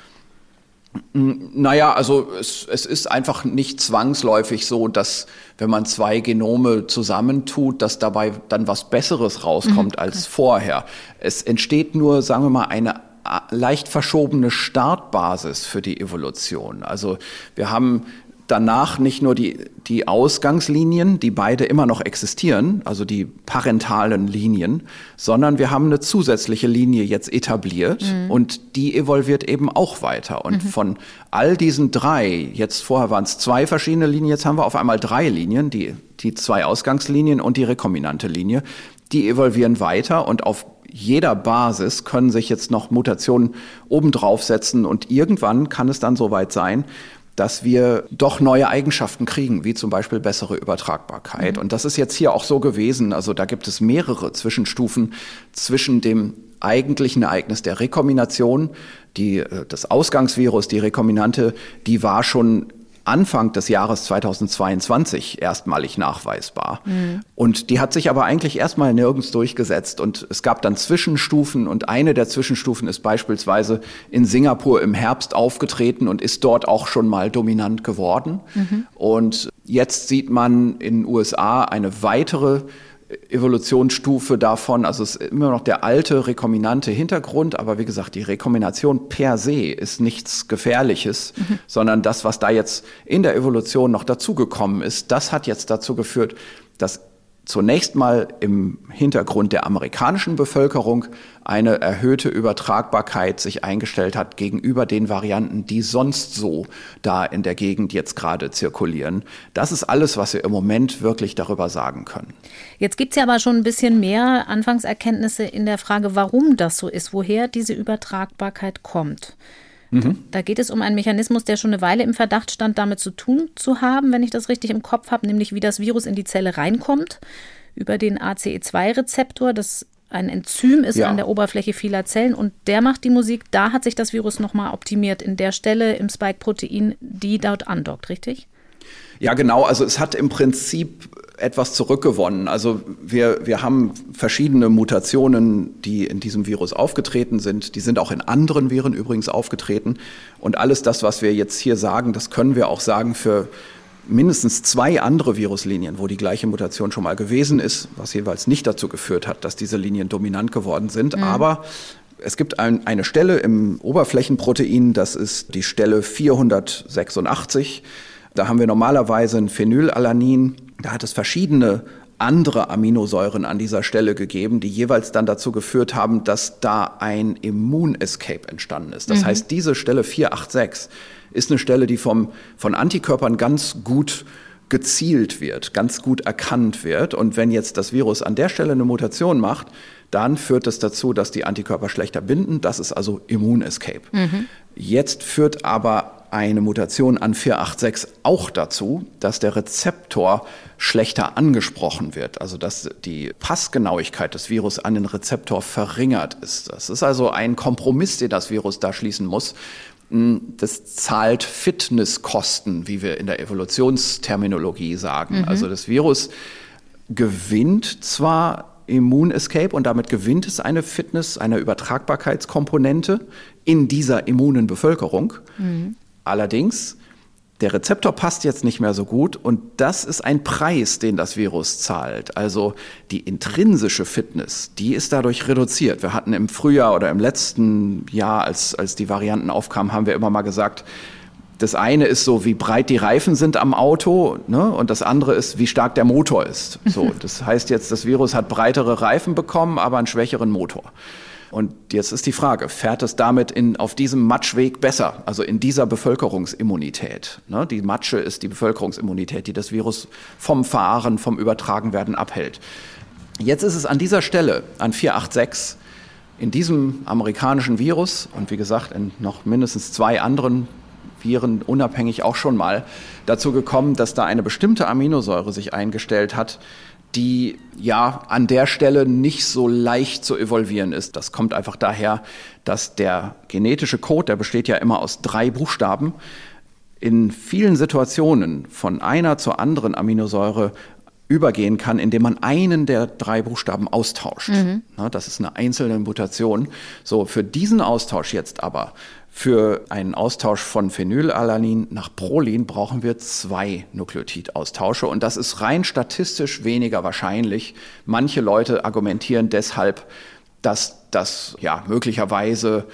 Naja, also es, es ist einfach nicht zwangsläufig so, dass wenn man zwei Genome zusammentut, dass dabei dann was Besseres rauskommt mhm. als vorher. Es entsteht nur, sagen wir mal, eine leicht verschobene Startbasis für die Evolution. Also wir haben danach nicht nur die, die Ausgangslinien, die beide immer noch existieren, also die parentalen Linien, sondern wir haben eine zusätzliche Linie jetzt etabliert mhm. und die evolviert eben auch weiter. Und mhm. von all diesen drei, jetzt vorher waren es zwei verschiedene Linien, jetzt haben wir auf einmal drei Linien, die, die zwei Ausgangslinien und die rekombinante Linie, die evolvieren weiter und auf jeder Basis können sich jetzt noch Mutationen obendrauf setzen und irgendwann kann es dann soweit sein, dass wir doch neue Eigenschaften kriegen, wie zum Beispiel bessere Übertragbarkeit. Mhm. Und das ist jetzt hier auch so gewesen. Also da gibt es mehrere Zwischenstufen zwischen dem eigentlichen Ereignis der Rekombination. Die, äh, das Ausgangsvirus, die Rekombinante, die war schon Anfang des Jahres 2022 erstmalig nachweisbar. Mhm. Und die hat sich aber eigentlich erstmal nirgends durchgesetzt. Und es gab dann Zwischenstufen und eine der Zwischenstufen ist beispielsweise in Singapur im Herbst aufgetreten und ist dort auch schon mal dominant geworden. Mhm. Und jetzt sieht man in den USA eine weitere Evolutionsstufe davon. Also es ist immer noch der alte rekombinante Hintergrund, aber wie gesagt, die Rekombination per se ist nichts Gefährliches, mhm. sondern das, was da jetzt in der Evolution noch dazugekommen ist, das hat jetzt dazu geführt, dass zunächst mal im Hintergrund der amerikanischen Bevölkerung eine erhöhte Übertragbarkeit sich eingestellt hat gegenüber den Varianten, die sonst so da in der Gegend jetzt gerade zirkulieren. Das ist alles, was wir im Moment wirklich darüber sagen können. Jetzt gibt es ja aber schon ein bisschen mehr Anfangserkenntnisse in der Frage, warum das so ist, woher diese Übertragbarkeit kommt. Mhm. Da geht es um einen Mechanismus, der schon eine Weile im Verdacht stand, damit zu tun zu haben, wenn ich das richtig im Kopf habe, nämlich wie das Virus in die Zelle reinkommt über den ACE2-Rezeptor. Das ein Enzym ist ja. an der Oberfläche vieler Zellen und der macht die Musik. Da hat sich das Virus nochmal optimiert in der Stelle im Spike-Protein, die dort andockt, richtig? Ja, genau. Also es hat im Prinzip etwas zurückgewonnen. Also wir, wir haben verschiedene Mutationen, die in diesem Virus aufgetreten sind. Die sind auch in anderen Viren übrigens aufgetreten. Und alles das, was wir jetzt hier sagen, das können wir auch sagen für mindestens zwei andere Viruslinien, wo die gleiche Mutation schon mal gewesen ist, was jeweils nicht dazu geführt hat, dass diese Linien dominant geworden sind. Mhm. Aber es gibt ein, eine Stelle im Oberflächenprotein, das ist die Stelle 486. Da haben wir normalerweise ein Phenylalanin. Da hat es verschiedene andere Aminosäuren an dieser Stelle gegeben, die jeweils dann dazu geführt haben, dass da ein Immunescape entstanden ist. Das mhm. heißt, diese Stelle 486 ist eine Stelle, die vom, von Antikörpern ganz gut gezielt wird, ganz gut erkannt wird. Und wenn jetzt das Virus an der Stelle eine Mutation macht, dann führt es das dazu, dass die Antikörper schlechter binden. Das ist also Immunescape. Mhm. Jetzt führt aber eine Mutation an 486 auch dazu, dass der Rezeptor schlechter angesprochen wird, also dass die Passgenauigkeit des Virus an den Rezeptor verringert ist. Das ist also ein Kompromiss, den das Virus da schließen muss. Hm, das zahlt Fitnesskosten, wie wir in der Evolutionsterminologie sagen. Mhm. Also das Virus gewinnt zwar Immunescape und damit gewinnt es eine Fitness, eine Übertragbarkeitskomponente in dieser immunen Bevölkerung. Mhm. Allerdings, der Rezeptor passt jetzt nicht mehr so gut und das ist ein Preis, den das Virus zahlt. Also die intrinsische Fitness, die ist dadurch reduziert. Wir hatten im Frühjahr oder im letzten Jahr, als, als die Varianten aufkamen, haben wir immer mal gesagt, das eine ist so, wie breit die Reifen sind am Auto, ne? und das andere ist, wie stark der Motor ist. So, das heißt jetzt, das Virus hat breitere Reifen bekommen, aber einen schwächeren Motor. Und jetzt ist die Frage, fährt es damit in, auf diesem Matschweg besser, also in dieser Bevölkerungsimmunität? Ne? Die Matsche ist die Bevölkerungsimmunität, die das Virus vom Fahren, vom Übertragenwerden abhält. Jetzt ist es an dieser Stelle, an 486, in diesem amerikanischen Virus und wie gesagt in noch mindestens zwei anderen Viren unabhängig auch schon mal dazu gekommen, dass da eine bestimmte Aminosäure sich eingestellt hat, die ja an der Stelle nicht so leicht zu evolvieren ist. Das kommt einfach daher, dass der genetische Code, der besteht ja immer aus drei Buchstaben, in vielen Situationen von einer zur anderen Aminosäure übergehen kann, indem man einen der drei Buchstaben austauscht. Mhm. Das ist eine einzelne Mutation. So, für diesen Austausch jetzt aber Für einen Austausch von Phenylalanin nach Prolin brauchen wir zwei Nukleotidaustausche und das ist rein statistisch weniger wahrscheinlich. Manche Leute argumentieren deshalb, dass das ja möglicherweise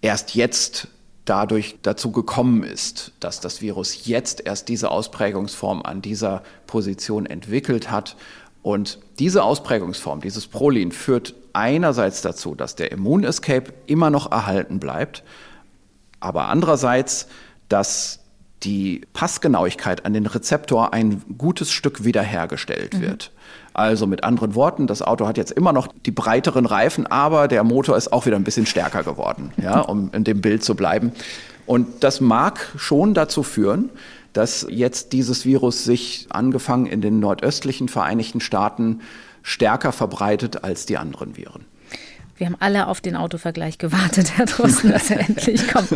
erst jetzt dadurch dazu gekommen ist, dass das Virus jetzt erst diese Ausprägungsform an dieser Position entwickelt hat. Und diese Ausprägungsform, dieses Prolin, führt einerseits dazu, dass der Immunescape immer noch erhalten bleibt, aber andererseits, dass die Passgenauigkeit an den Rezeptor ein gutes Stück wiederhergestellt mhm. wird. Also mit anderen Worten, das Auto hat jetzt immer noch die breiteren Reifen, aber der Motor ist auch wieder ein bisschen stärker geworden, ja, um in dem Bild zu bleiben. Und das mag schon dazu führen, dass jetzt dieses Virus sich angefangen in den nordöstlichen Vereinigten Staaten stärker verbreitet als die anderen Viren. Wir haben alle auf den Autovergleich gewartet, Herr Drosten, dass er endlich kommt.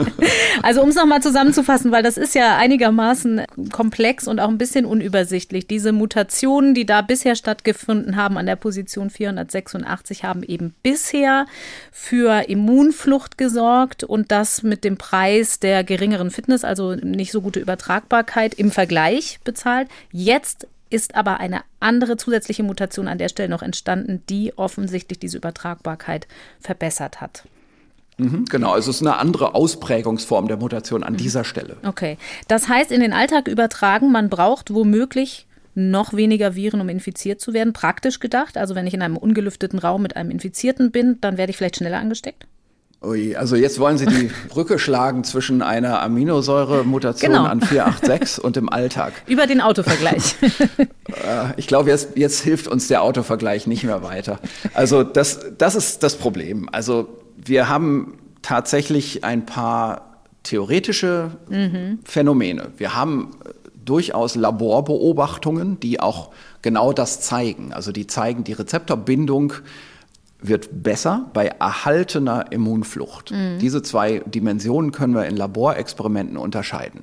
Also um es nochmal zusammenzufassen, weil das ist ja einigermaßen komplex und auch ein bisschen unübersichtlich. Diese Mutationen, die da bisher stattgefunden haben an der Position 486, haben eben bisher für Immunflucht gesorgt und das mit dem Preis der geringeren Fitness, also nicht so gute Übertragbarkeit im Vergleich bezahlt. Jetzt ist aber eine andere zusätzliche Mutation an der Stelle noch entstanden, die offensichtlich diese Übertragbarkeit verbessert hat. Mhm, genau, also es ist eine andere Ausprägungsform der Mutation an mhm. dieser Stelle. Okay, das heißt in den Alltag übertragen, man braucht womöglich noch weniger Viren, um infiziert zu werden, praktisch gedacht. Also wenn ich in einem ungelüfteten Raum mit einem Infizierten bin, dann werde ich vielleicht schneller angesteckt. Ui, also jetzt wollen Sie die Brücke schlagen zwischen einer Aminosäure-Mutation genau. an 486 und dem Alltag. Über den Autovergleich. Äh, ich glaube, jetzt, jetzt hilft uns der Autovergleich nicht mehr weiter. Also das, das ist das Problem. Also wir haben tatsächlich ein paar theoretische mhm. Phänomene. Wir haben durchaus Laborbeobachtungen, die auch genau das zeigen. Also die zeigen die Rezeptorbindung wird besser bei erhaltener Immunflucht. Mhm. Diese zwei Dimensionen können wir in Laborexperimenten unterscheiden.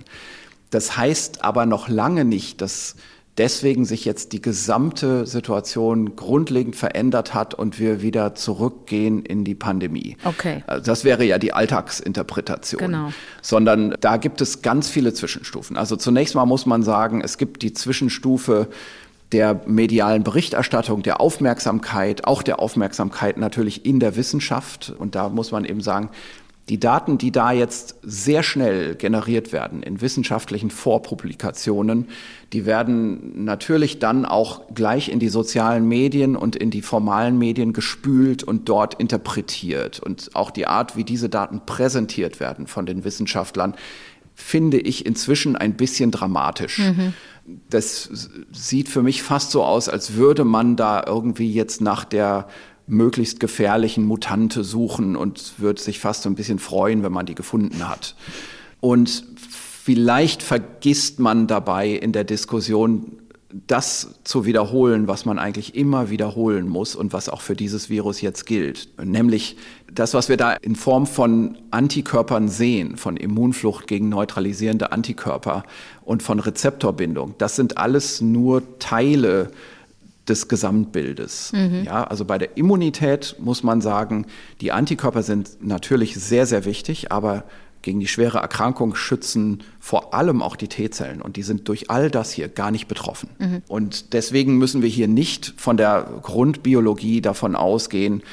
Das heißt aber noch lange nicht, dass deswegen sich jetzt die gesamte Situation grundlegend verändert hat und wir wieder zurückgehen in die Pandemie. Okay. Also das wäre ja die Alltagsinterpretation. Genau. Sondern da gibt es ganz viele Zwischenstufen. Also zunächst mal muss man sagen, es gibt die Zwischenstufe der medialen Berichterstattung, der Aufmerksamkeit, auch der Aufmerksamkeit natürlich in der Wissenschaft. Und da muss man eben sagen, die Daten, die da jetzt sehr schnell generiert werden in wissenschaftlichen Vorpublikationen, die werden natürlich dann auch gleich in die sozialen Medien und in die formalen Medien gespült und dort interpretiert. Und auch die Art, wie diese Daten präsentiert werden von den Wissenschaftlern, finde ich inzwischen ein bisschen dramatisch. Mhm das sieht für mich fast so aus, als würde man da irgendwie jetzt nach der möglichst gefährlichen Mutante suchen und würde sich fast so ein bisschen freuen, wenn man die gefunden hat. Und vielleicht vergisst man dabei in der Diskussion das zu wiederholen, was man eigentlich immer wiederholen muss und was auch für dieses Virus jetzt gilt. Nämlich das, was wir da in Form von Antikörpern sehen, von Immunflucht gegen neutralisierende Antikörper und von Rezeptorbindung, das sind alles nur Teile des Gesamtbildes. Mhm. Ja, also bei der Immunität muss man sagen, die Antikörper sind natürlich sehr, sehr wichtig, aber gegen die schwere Erkrankung schützen vor allem auch die T-Zellen. Und die sind durch all das hier gar nicht betroffen. Mhm. Und deswegen müssen wir hier nicht von der Grundbiologie davon ausgehen,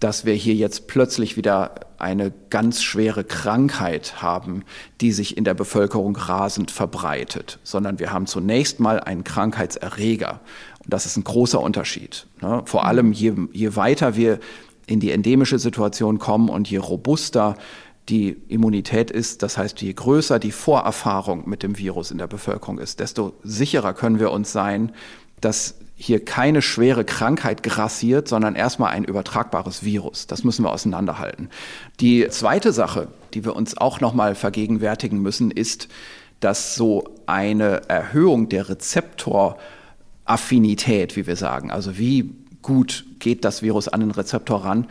dass wir hier jetzt plötzlich wieder eine ganz schwere Krankheit haben, die sich in der Bevölkerung rasend verbreitet, sondern wir haben zunächst mal einen Krankheitserreger. Und das ist ein großer Unterschied. Ne? Vor mhm. allem, je, je weiter wir in die endemische Situation kommen und je robuster die Immunität ist. Das heißt, je größer die Vorerfahrung mit dem Virus in der Bevölkerung ist, desto sicherer können wir uns sein, dass hier keine schwere Krankheit grassiert, sondern erstmal ein übertragbares Virus. Das müssen wir auseinanderhalten. Die zweite Sache, die wir uns auch nochmal vergegenwärtigen müssen, ist, dass so eine Erhöhung der Rezeptoraffinität, wie wir sagen, also wie gut geht das Virus an den Rezeptor ran,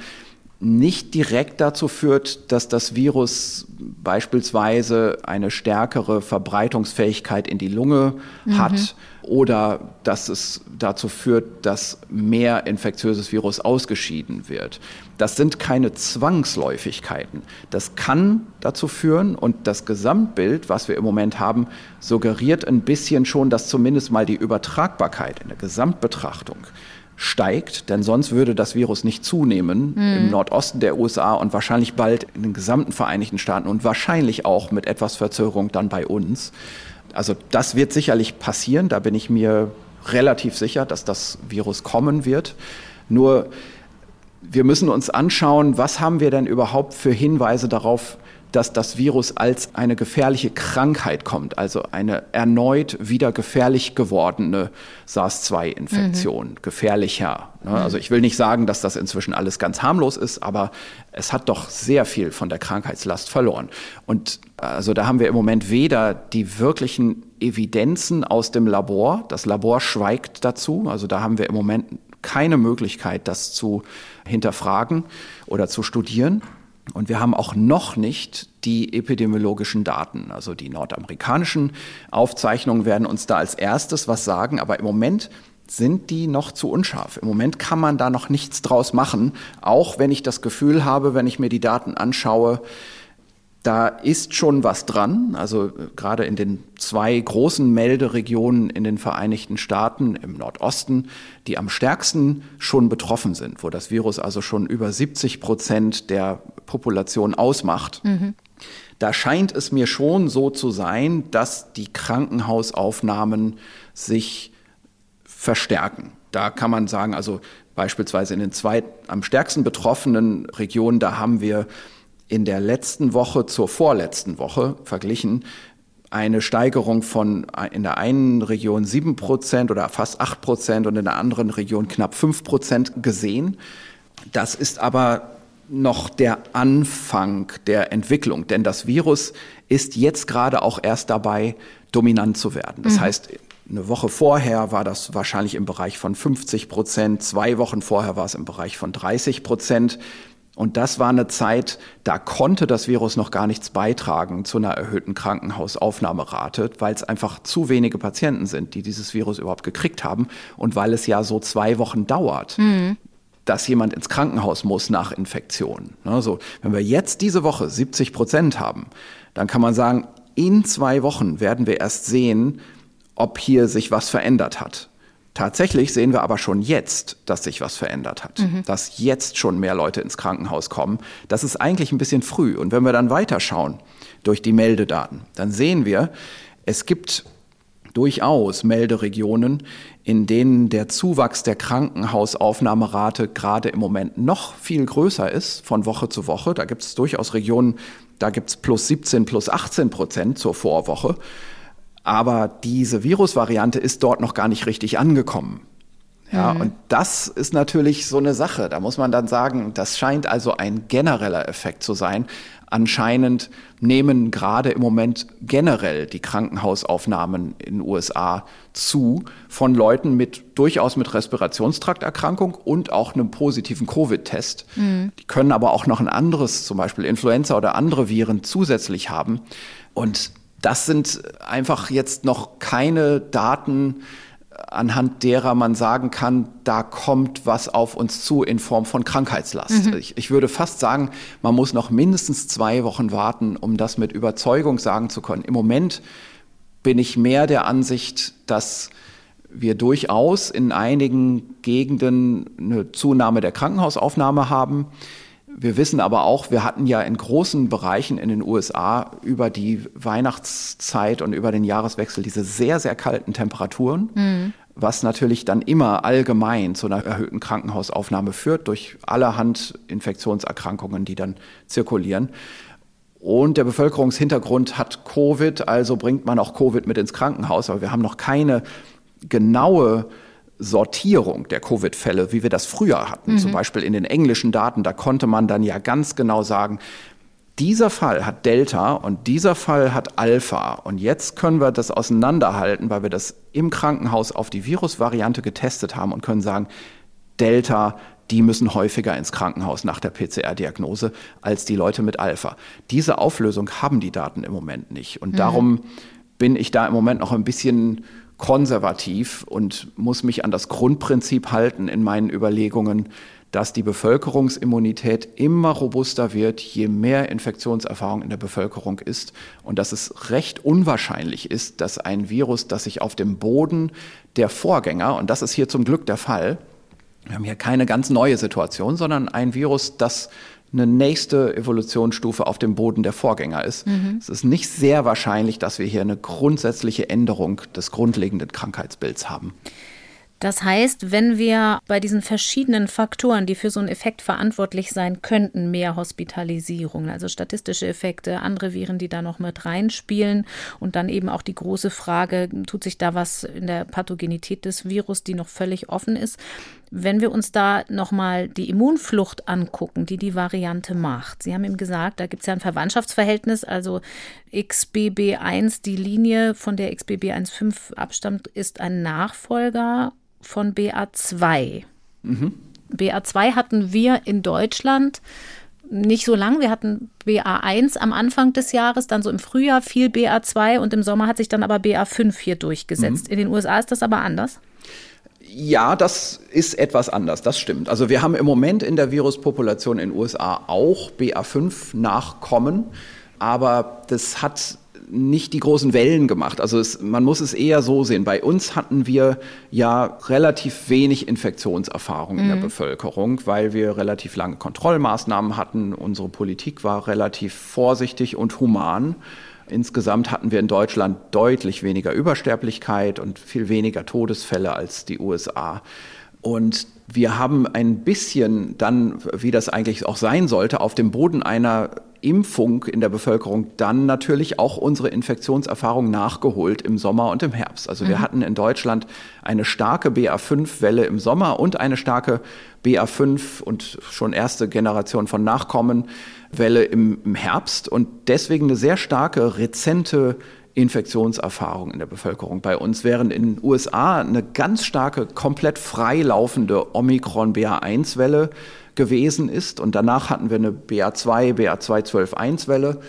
nicht direkt dazu führt, dass das Virus beispielsweise eine stärkere Verbreitungsfähigkeit in die Lunge mhm. hat oder dass es dazu führt, dass mehr infektiöses Virus ausgeschieden wird. Das sind keine Zwangsläufigkeiten. Das kann dazu führen und das Gesamtbild, was wir im Moment haben, suggeriert ein bisschen schon, dass zumindest mal die Übertragbarkeit in der Gesamtbetrachtung steigt, denn sonst würde das Virus nicht zunehmen mhm. im Nordosten der USA und wahrscheinlich bald in den gesamten Vereinigten Staaten und wahrscheinlich auch mit etwas Verzögerung dann bei uns. Also das wird sicherlich passieren, da bin ich mir relativ sicher, dass das Virus kommen wird. Nur wir müssen uns anschauen, was haben wir denn überhaupt für Hinweise darauf, dass das Virus als eine gefährliche Krankheit kommt, also eine erneut wieder gefährlich gewordene SARS-2-Infektion, mhm. gefährlicher. Ne? Mhm. Also ich will nicht sagen, dass das inzwischen alles ganz harmlos ist, aber es hat doch sehr viel von der Krankheitslast verloren. Und also da haben wir im Moment weder die wirklichen Evidenzen aus dem Labor, das Labor schweigt dazu, also da haben wir im Moment keine Möglichkeit, das zu hinterfragen oder zu studieren. Und wir haben auch noch nicht die epidemiologischen Daten. Also die nordamerikanischen Aufzeichnungen werden uns da als erstes was sagen, aber im Moment sind die noch zu unscharf. Im Moment kann man da noch nichts draus machen, auch wenn ich das Gefühl habe, wenn ich mir die Daten anschaue, da ist schon was dran. Also äh, gerade in den zwei großen Melderegionen in den Vereinigten Staaten im Nordosten, die am stärksten schon betroffen sind, wo das Virus also schon über 70 Prozent der Population ausmacht. Mhm. Da scheint es mir schon so zu sein, dass die Krankenhausaufnahmen sich verstärken. Da kann man sagen, also beispielsweise in den zwei am stärksten betroffenen Regionen, da haben wir in der letzten Woche zur vorletzten Woche verglichen eine Steigerung von in der einen Region sieben Prozent oder fast acht Prozent und in der anderen Region knapp fünf Prozent gesehen. Das ist aber noch der Anfang der Entwicklung, denn das Virus ist jetzt gerade auch erst dabei, dominant zu werden. Das mhm. heißt, eine Woche vorher war das wahrscheinlich im Bereich von 50 Prozent, zwei Wochen vorher war es im Bereich von 30 Prozent. Und das war eine Zeit, da konnte das Virus noch gar nichts beitragen zu einer erhöhten Krankenhausaufnahmerate, weil es einfach zu wenige Patienten sind, die dieses Virus überhaupt gekriegt haben und weil es ja so zwei Wochen dauert. Mhm dass jemand ins Krankenhaus muss nach Infektion. Also, wenn wir jetzt diese Woche 70 Prozent haben, dann kann man sagen, in zwei Wochen werden wir erst sehen, ob hier sich was verändert hat. Tatsächlich sehen wir aber schon jetzt, dass sich was verändert hat, mhm. dass jetzt schon mehr Leute ins Krankenhaus kommen. Das ist eigentlich ein bisschen früh. Und wenn wir dann weiterschauen durch die Meldedaten, dann sehen wir, es gibt durchaus Melderegionen, in denen der Zuwachs der Krankenhausaufnahmerate gerade im Moment noch viel größer ist von Woche zu Woche. Da gibt es durchaus Regionen, da gibt es plus 17, plus 18 Prozent zur Vorwoche. Aber diese Virusvariante ist dort noch gar nicht richtig angekommen. Ja, mhm. und das ist natürlich so eine Sache. Da muss man dann sagen, das scheint also ein genereller Effekt zu sein. Anscheinend nehmen gerade im Moment generell die Krankenhausaufnahmen in den USA zu von Leuten mit durchaus mit Respirationstrakterkrankung und auch einem positiven Covid-Test. Mhm. Die können aber auch noch ein anderes, zum Beispiel Influenza oder andere Viren zusätzlich haben. Und das sind einfach jetzt noch keine Daten, anhand derer man sagen kann, da kommt was auf uns zu in Form von Krankheitslast. Mhm. Ich, ich, würde fast sagen, man muss noch mindestens zwei Wochen warten, um das mit Überzeugung sagen zu können. Im Moment bin ich mehr der Ansicht, dass wir durchaus in einigen Gegenden eine Zunahme der Krankenhausaufnahme haben. Wir wissen aber auch, wir hatten ja in großen Bereichen in den USA über die Weihnachtszeit und über den Jahreswechsel diese sehr, sehr kalten Temperaturen, mhm. was natürlich dann immer allgemein zu einer erhöhten Krankenhausaufnahme führt durch allerhand Infektionserkrankungen, die dann zirkulieren. Und der Bevölkerungshintergrund hat Covid, also bringt man auch Covid mit ins Krankenhaus, aber wir haben noch keine genaue Sortierung der Covid-Fälle, wie wir das früher hatten. Mhm. Zum Beispiel in den englischen Daten, da konnte man dann ja ganz genau sagen, dieser Fall hat Delta und dieser Fall hat Alpha. Und jetzt können wir das auseinanderhalten, weil wir das im Krankenhaus auf die Virusvariante getestet haben und können sagen, Delta, die müssen häufiger ins Krankenhaus nach der PCR-Diagnose als die Leute mit Alpha. Diese Auflösung haben die Daten im Moment nicht. Und mhm. darum bin ich da im Moment noch ein bisschen konservativ und muss mich an das Grundprinzip halten in meinen Überlegungen, dass die Bevölkerungsimmunität immer robuster wird, je mehr Infektionserfahrung in der Bevölkerung ist und dass es recht unwahrscheinlich ist, dass ein Virus, das sich auf dem Boden der Vorgänger, und das ist hier zum Glück der Fall, wir haben hier keine ganz neue Situation, sondern ein Virus, das eine nächste Evolutionsstufe auf dem Boden der Vorgänger ist. Mhm. Es ist nicht sehr wahrscheinlich, dass wir hier eine grundsätzliche Änderung des grundlegenden Krankheitsbilds haben. Das heißt, wenn wir bei diesen verschiedenen Faktoren, die für so einen Effekt verantwortlich sein könnten, mehr Hospitalisierungen, also statistische Effekte, andere Viren, die da noch mit reinspielen und dann eben auch die große Frage, tut sich da was in der Pathogenität des Virus, die noch völlig offen ist. Wenn wir uns da nochmal die Immunflucht angucken, die die Variante macht. Sie haben eben gesagt, da gibt es ja ein Verwandtschaftsverhältnis, also XBB1, die Linie, von der XBB1.5 abstammt, ist ein Nachfolger von BA2. Mhm. BA2 hatten wir in Deutschland nicht so lang. Wir hatten BA1 am Anfang des Jahres, dann so im Frühjahr viel BA2 und im Sommer hat sich dann aber BA5 hier durchgesetzt. Mhm. In den USA ist das aber anders. Ja, das ist etwas anders, das stimmt. Also wir haben im Moment in der Viruspopulation in den USA auch BA5-Nachkommen, aber das hat nicht die großen Wellen gemacht. Also es, man muss es eher so sehen. Bei uns hatten wir ja relativ wenig Infektionserfahrung mhm. in der mhm. Bevölkerung, weil wir relativ lange Kontrollmaßnahmen hatten. Unsere Politik war relativ vorsichtig und human. Insgesamt hatten wir in Deutschland deutlich weniger Übersterblichkeit und viel weniger Todesfälle als die USA. Und wir haben ein bisschen dann, wie das eigentlich auch sein sollte, auf dem Boden einer Impfung in der Bevölkerung dann natürlich auch unsere Infektionserfahrung nachgeholt im Sommer und im Herbst. Also wir mhm. hatten in Deutschland eine starke BA5-Welle im Sommer und eine starke BA5 und schon erste Generation von Nachkommen Welle im, im Herbst und deswegen eine sehr starke rezente Infektionserfahrung in der Bevölkerung bei uns, während in den USA eine ganz starke, komplett freilaufende Omikron-BA1-Welle gewesen ist. Und danach hatten wir eine BA2, BA2-12-1-Welle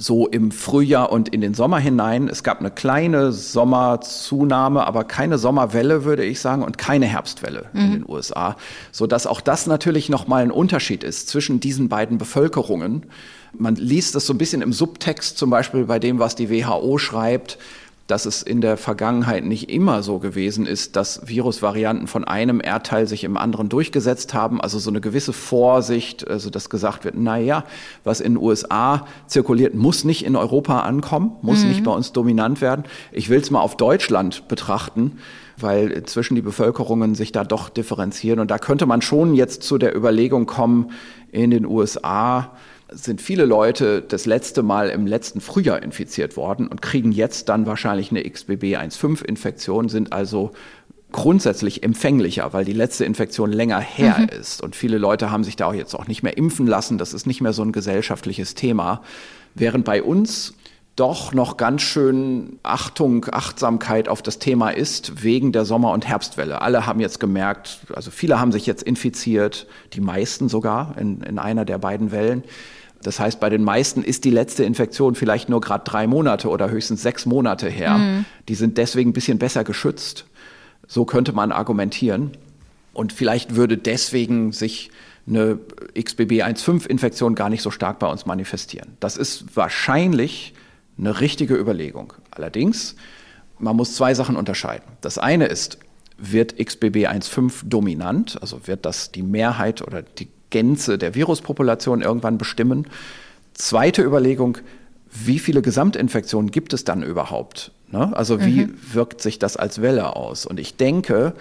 so im Frühjahr und in den Sommer hinein. Es gab eine kleine Sommerzunahme, aber keine Sommerwelle, würde ich sagen, und keine Herbstwelle mhm. in den USA, so dass auch das natürlich nochmal ein Unterschied ist zwischen diesen beiden Bevölkerungen. Man liest das so ein bisschen im Subtext, zum Beispiel bei dem, was die WHO schreibt dass es in der Vergangenheit nicht immer so gewesen ist, dass Virusvarianten von einem Erdteil sich im anderen durchgesetzt haben. Also so eine gewisse Vorsicht, also dass gesagt wird, na ja, was in den USA zirkuliert, muss nicht in Europa ankommen, muss mhm. nicht bei uns dominant werden. Ich will es mal auf Deutschland betrachten weil inzwischen die Bevölkerungen sich da doch differenzieren. Und da könnte man schon jetzt zu der Überlegung kommen, in den USA sind viele Leute das letzte Mal im letzten Frühjahr infiziert worden und kriegen jetzt dann wahrscheinlich eine XBB 1.5-Infektion, sind also grundsätzlich empfänglicher, weil die letzte Infektion länger her mhm. ist. Und viele Leute haben sich da auch jetzt auch nicht mehr impfen lassen. Das ist nicht mehr so ein gesellschaftliches Thema. Während bei uns doch noch ganz schön Achtung, Achtsamkeit auf das Thema ist, wegen der Sommer- und Herbstwelle. Alle haben jetzt gemerkt, also viele haben sich jetzt infiziert, die meisten sogar in, in einer der beiden Wellen. Das heißt, bei den meisten ist die letzte Infektion vielleicht nur gerade drei Monate oder höchstens sechs Monate her. Mhm. Die sind deswegen ein bisschen besser geschützt. So könnte man argumentieren. Und vielleicht würde deswegen sich eine XBB 1.5-Infektion gar nicht so stark bei uns manifestieren. Das ist wahrscheinlich eine richtige Überlegung. Allerdings, man muss zwei Sachen unterscheiden. Das eine ist, wird XBB 1.5 dominant, also wird das die Mehrheit oder die Gänze der Viruspopulation irgendwann bestimmen. Zweite Überlegung, wie viele Gesamtinfektionen gibt es dann überhaupt? Ne? Also wie mhm. wirkt sich das als Welle aus? Und ich denke,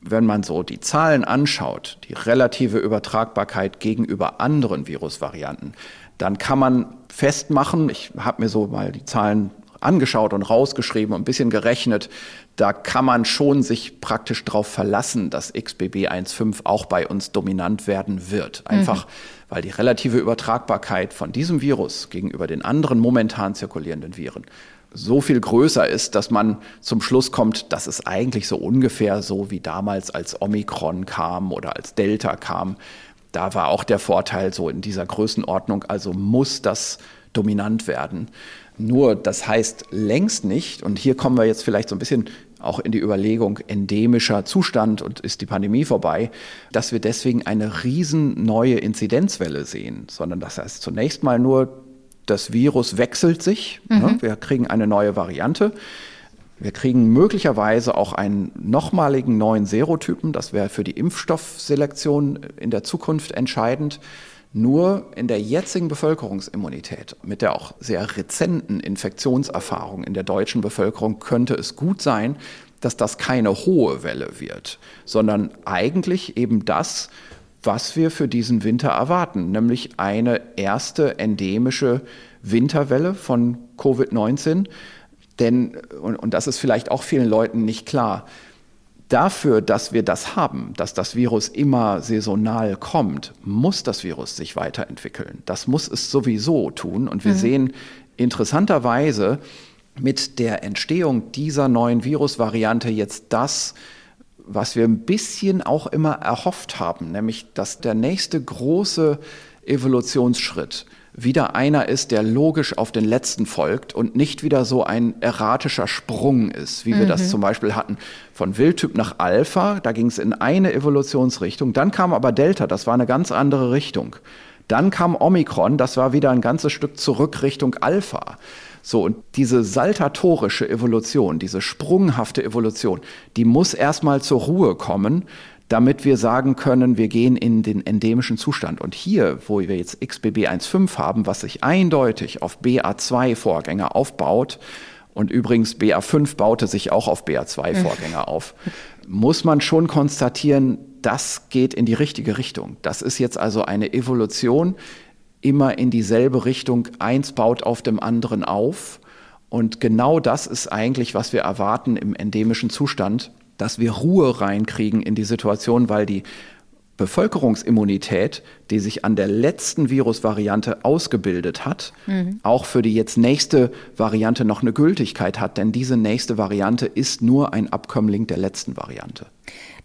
wenn man so die Zahlen anschaut, die relative Übertragbarkeit gegenüber anderen Virusvarianten, dann kann man festmachen, ich habe mir so mal die Zahlen angeschaut und rausgeschrieben und ein bisschen gerechnet, da kann man schon sich praktisch darauf verlassen, dass XBB 1.5 auch bei uns dominant werden wird. Einfach, mhm. weil die relative Übertragbarkeit von diesem Virus gegenüber den anderen momentan zirkulierenden Viren so viel größer ist, dass man zum Schluss kommt, dass es eigentlich so ungefähr so wie damals als Omikron kam oder als Delta kam. Da war auch der Vorteil so in dieser Größenordnung, also muss das dominant werden. Nur das heißt längst nicht, und hier kommen wir jetzt vielleicht so ein bisschen auch in die Überlegung endemischer Zustand und ist die Pandemie vorbei, dass wir deswegen eine riesen neue Inzidenzwelle sehen, sondern das heißt zunächst mal nur, das Virus wechselt sich. Mhm. Ne? Wir kriegen eine neue Variante. Wir kriegen möglicherweise auch einen nochmaligen neuen Serotypen. Das wäre für die Impfstoffselektion in der Zukunft entscheidend. Nur in der jetzigen Bevölkerungsimmunität, mit der auch sehr rezenten Infektionserfahrung in der deutschen Bevölkerung, könnte es gut sein, dass das keine hohe Welle wird, sondern eigentlich eben das, was wir für diesen Winter erwarten, nämlich eine erste endemische Winterwelle von Covid-19. Denn, und, und das ist vielleicht auch vielen Leuten nicht klar, dafür, dass wir das haben, dass das Virus immer saisonal kommt, muss das Virus sich weiterentwickeln. Das muss es sowieso tun. Und wir mhm. sehen interessanterweise mit der Entstehung dieser neuen Virusvariante jetzt das, was wir ein bisschen auch immer erhofft haben, nämlich dass der nächste große Evolutionsschritt wieder einer ist, der logisch auf den letzten folgt und nicht wieder so ein erratischer Sprung ist, wie wir das mhm. zum Beispiel hatten von Wildtyp nach Alpha. Da ging es in eine Evolutionsrichtung. Dann kam aber Delta, das war eine ganz andere Richtung. Dann kam Omikron, das war wieder ein ganzes Stück zurück Richtung Alpha. So, und diese saltatorische Evolution, diese sprunghafte Evolution, die muss erstmal zur Ruhe kommen, damit wir sagen können, wir gehen in den endemischen Zustand. Und hier, wo wir jetzt XBB1.5 haben, was sich eindeutig auf BA2-Vorgänger aufbaut, und übrigens BA5 baute sich auch auf BA2-Vorgänger auf, muss man schon konstatieren, das geht in die richtige Richtung. Das ist jetzt also eine Evolution immer in dieselbe Richtung. Eins baut auf dem anderen auf. Und genau das ist eigentlich, was wir erwarten im endemischen Zustand dass wir Ruhe reinkriegen in die Situation, weil die Bevölkerungsimmunität, die sich an der letzten Virusvariante ausgebildet hat, mhm. auch für die jetzt nächste Variante noch eine Gültigkeit hat, denn diese nächste Variante ist nur ein Abkömmling der letzten Variante.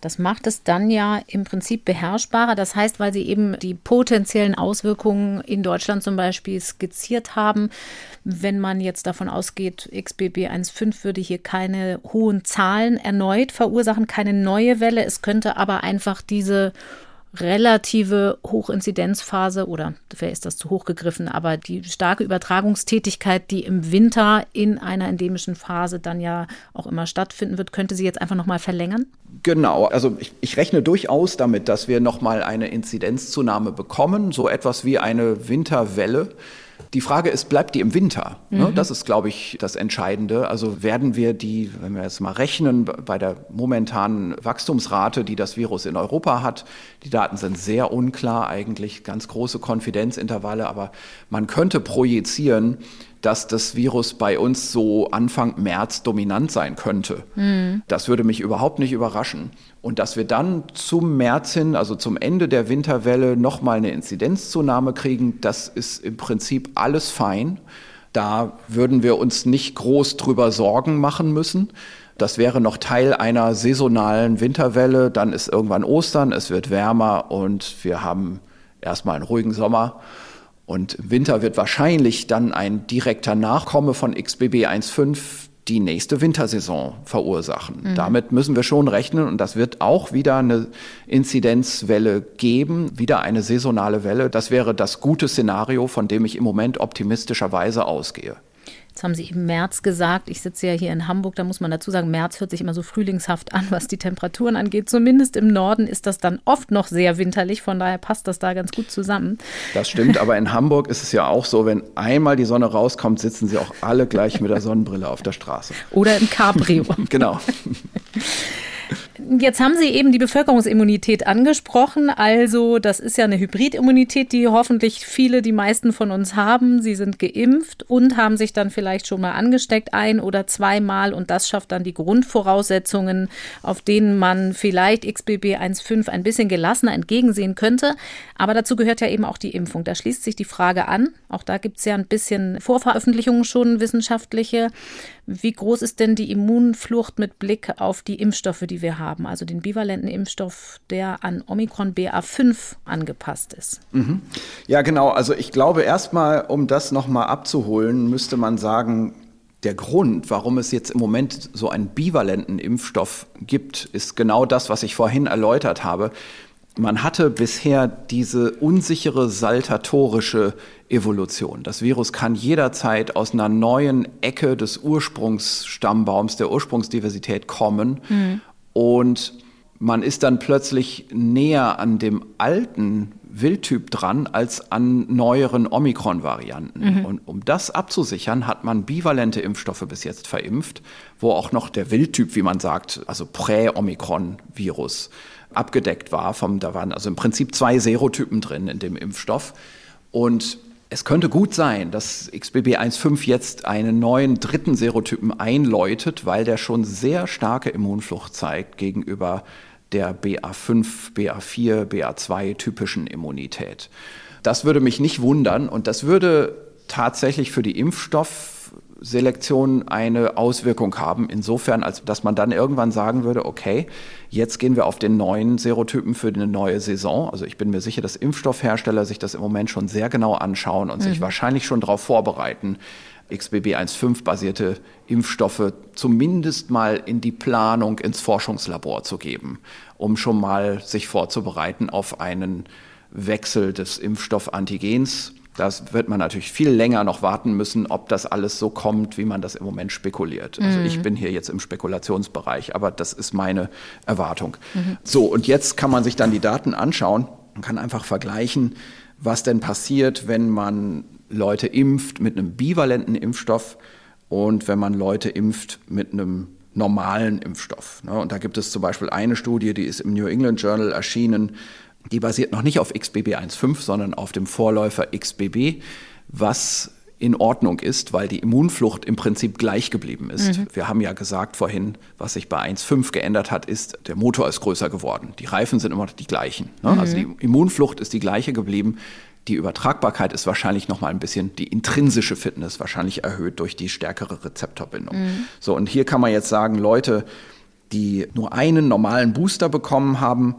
Das macht es dann ja im Prinzip beherrschbarer. Das heißt, weil Sie eben die potenziellen Auswirkungen in Deutschland zum Beispiel skizziert haben, wenn man jetzt davon ausgeht, XBB 1.5 würde hier keine hohen Zahlen erneut verursachen, keine neue Welle. Es könnte aber einfach diese relative Hochinzidenzphase oder wer ist das zu hoch gegriffen, aber die starke Übertragungstätigkeit, die im Winter in einer endemischen Phase dann ja auch immer stattfinden wird, könnte sie jetzt einfach nochmal verlängern? Genau, also ich, ich rechne durchaus damit, dass wir nochmal eine Inzidenzzunahme bekommen, so etwas wie eine Winterwelle. Die Frage ist, bleibt die im Winter? Ne? Mhm. Das ist, glaube ich, das Entscheidende. Also werden wir die, wenn wir jetzt mal rechnen, bei der momentanen Wachstumsrate, die das Virus in Europa hat, die Daten sind sehr unklar eigentlich, ganz große Konfidenzintervalle, aber man könnte projizieren, dass das Virus bei uns so Anfang März dominant sein könnte. Mhm. Das würde mich überhaupt nicht überraschen. Und dass wir dann zum März hin, also zum Ende der Winterwelle, nochmal eine Inzidenzzunahme kriegen, das ist im Prinzip alles fein. Da würden wir uns nicht groß drüber Sorgen machen müssen. Das wäre noch Teil einer saisonalen Winterwelle. Dann ist irgendwann Ostern, es wird wärmer und wir haben erstmal einen ruhigen Sommer. Und im Winter wird wahrscheinlich dann ein direkter Nachkomme von XBB 1.5 die nächste Wintersaison verursachen. Mhm. Damit müssen wir schon rechnen und das wird auch wieder eine Inzidenzwelle geben, wieder eine saisonale Welle. Das wäre das gute Szenario, von dem ich im Moment optimistischerweise ausgehe. Jetzt haben Sie eben März gesagt. Ich sitze ja hier in Hamburg. Da muss man dazu sagen, März hört sich immer so frühlingshaft an, was die Temperaturen angeht. Zumindest im Norden ist das dann oft noch sehr winterlich. Von daher passt das da ganz gut zusammen. Das stimmt. Aber in Hamburg ist es ja auch so, wenn einmal die Sonne rauskommt, sitzen sie auch alle gleich mit der Sonnenbrille auf der Straße. Oder im Cabrio. genau. Jetzt haben Sie eben die Bevölkerungsimmunität angesprochen. Also das ist ja eine Hybridimmunität, die hoffentlich viele, die meisten von uns haben. Sie sind geimpft und haben sich dann vielleicht schon mal angesteckt, ein oder zweimal. Und das schafft dann die Grundvoraussetzungen, auf denen man vielleicht XBB 1.5 ein bisschen gelassener entgegensehen könnte. Aber dazu gehört ja eben auch die Impfung. Da schließt sich die Frage an. Auch da gibt es ja ein bisschen Vorveröffentlichungen schon wissenschaftliche. Wie groß ist denn die Immunflucht mit Blick auf die Impfstoffe, die wir haben? Also den bivalenten Impfstoff, der an Omikron BA5 angepasst ist. Mhm. Ja, genau. Also ich glaube erstmal, um das nochmal abzuholen, müsste man sagen, der Grund, warum es jetzt im Moment so einen bivalenten Impfstoff gibt, ist genau das, was ich vorhin erläutert habe man hatte bisher diese unsichere saltatorische Evolution. Das Virus kann jederzeit aus einer neuen Ecke des Ursprungsstammbaums, der Ursprungsdiversität kommen. Mhm. Und man ist dann plötzlich näher an dem alten Wildtyp dran als an neueren Omikron-Varianten. Mhm. Und um das abzusichern, hat man bivalente Impfstoffe bis jetzt verimpft, wo auch noch der Wildtyp, wie man sagt, also Prä-Omikron-Virus, abgedeckt war. Vom, da waren also im Prinzip zwei Serotypen drin in dem Impfstoff. Und es könnte gut sein, dass XBB 1.5 jetzt einen neuen dritten Serotypen einläutet, weil der schon sehr starke Immunflucht zeigt gegenüber der BA5, BA4, BA2 typischen Immunität. Das würde mich nicht wundern und das würde tatsächlich für die Impfstoff Selektion eine Auswirkung haben, insofern, als dass man dann irgendwann sagen würde, okay, jetzt gehen wir auf den neuen Serotypen für eine neue Saison. Also ich bin mir sicher, dass Impfstoffhersteller sich das im Moment schon sehr genau anschauen und mhm. sich wahrscheinlich schon darauf vorbereiten, XBB 1.5 basierte Impfstoffe zumindest mal in die Planung ins Forschungslabor zu geben, um schon mal sich vorzubereiten auf einen Wechsel des Impfstoffantigens das wird man natürlich viel länger noch warten müssen, ob das alles so kommt, wie man das im Moment spekuliert. Also ich mhm. bin hier jetzt im Spekulationsbereich, aber das ist meine Erwartung. Mhm. So, und jetzt kann man sich dann die Daten anschauen und kann einfach vergleichen, was denn passiert, wenn man Leute impft mit einem bivalenten Impfstoff und wenn man Leute impft mit einem normalen Impfstoff. Ne? Und da gibt es zum Beispiel eine Studie, die ist im New England Journal erschienen, die basiert noch nicht auf XBB 1.5, sondern auf dem Vorläufer XBB, was in Ordnung ist, weil die Immunflucht im Prinzip gleich geblieben ist. Mhm. Wir haben ja gesagt vorhin, was sich bei 1.5 geändert hat, ist, der Motor ist größer geworden. Die Reifen sind immer noch die gleichen. Ne? Mhm. Also die Immunflucht ist die gleiche geblieben. Die Übertragbarkeit ist wahrscheinlich noch mal ein bisschen, die intrinsische Fitness wahrscheinlich erhöht durch die stärkere Rezeptorbindung. Mhm. So, und hier kann man jetzt sagen, Leute, die nur einen normalen Booster bekommen haben,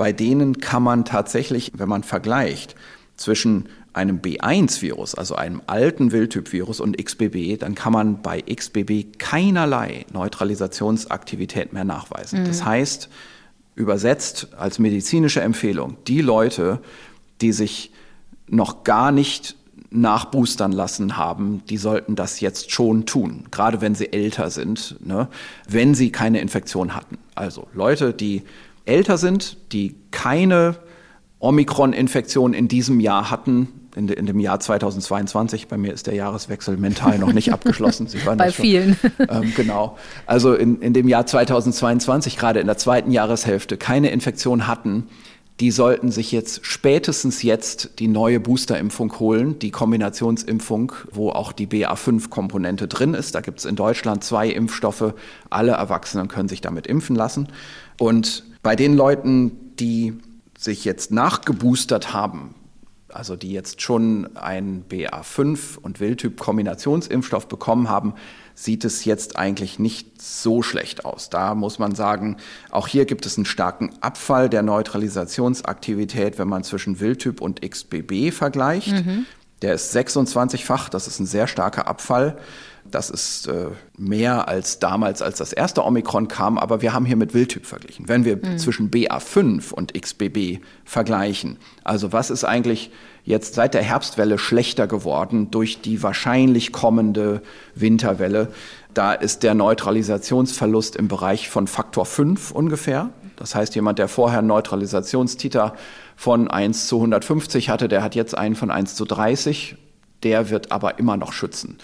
bei denen kann man tatsächlich, wenn man vergleicht zwischen einem B1-Virus, also einem alten Wildtyp-Virus und XBB, dann kann man bei XBB keinerlei Neutralisationsaktivität mehr nachweisen. Mhm. Das heißt, übersetzt als medizinische Empfehlung, die Leute, die sich noch gar nicht nachboostern lassen haben, die sollten das jetzt schon tun, gerade wenn sie älter sind, ne, wenn sie keine Infektion hatten. Also Leute, die älter sind, die keine Omikron-Infektion in diesem Jahr hatten, in, de, in, dem Jahr 2022. Bei mir ist der Jahreswechsel mental noch nicht abgeschlossen. Sie waren Bei vielen. Ähm, genau. Also in, in dem Jahr 2022, gerade in der zweiten Jahreshälfte, keine Infektion hatten, die sollten sich jetzt spätestens jetzt die neue Boosterimpfung holen, die Kombinationsimpfung, wo auch die BA5-Komponente drin ist. Da gibt es in Deutschland zwei Impfstoffe. Alle Erwachsenen können sich damit impfen lassen. Und bei den Leuten, die sich jetzt nachgeboostert haben, also die jetzt schon einen BA5 und Wildtyp-Kombinationsimpfstoff bekommen haben, sieht es jetzt eigentlich nicht so schlecht aus. Da muss man sagen, auch hier gibt es einen starken Abfall der Neutralisationsaktivität, wenn man zwischen Wildtyp und XBB vergleicht. Mhm. Der ist 26-fach, das ist ein sehr starker Abfall. Das ist äh, mehr als damals, als das erste Omikron kam, aber wir haben hier mit Wildtyp verglichen. Wenn wir mhm. zwischen BA5 und XBB vergleichen, also was ist eigentlich jetzt seit der Herbstwelle schlechter geworden durch die wahrscheinlich kommende Winterwelle, da ist der Neutralisationsverlust im Bereich von Faktor 5 ungefähr. Das heißt, jemand, der vorher einen Neutralisationstiter von 1 zu 150 hatte, der hat jetzt einen von 1 zu 30. Der wird aber immer noch schützen.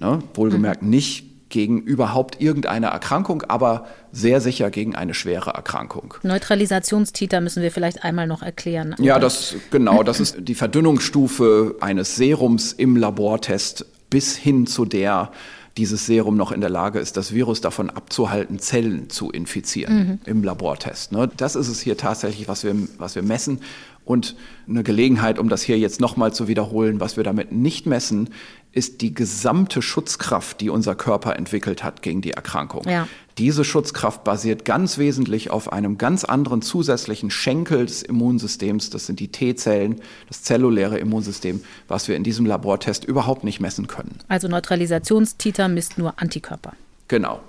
Ne? Wohlgemerkt mhm. nicht gegen überhaupt irgendeine Erkrankung, aber sehr sicher gegen eine schwere Erkrankung. Neutralisationstiter müssen wir vielleicht einmal noch erklären. Oder? Ja, das genau, das ist die Verdünnungsstufe eines Serums im Labortest bis hin zu der dieses Serum noch in der Lage ist, das Virus davon abzuhalten, Zellen zu infizieren mhm. im Labortest. Ne? Das ist es hier tatsächlich, was wir, was wir messen. Und eine Gelegenheit, um das hier jetzt nochmal zu wiederholen, was wir damit nicht messen, ist die gesamte Schutzkraft, die unser Körper entwickelt hat gegen die Erkrankung. Ja. Diese Schutzkraft basiert ganz wesentlich auf einem ganz anderen zusätzlichen Schenkel des Immunsystems. Das sind die T-Zellen, das zelluläre Immunsystem, was wir in diesem Labortest überhaupt nicht messen können. Also Neutralisationstiter misst nur Antikörper. Genau.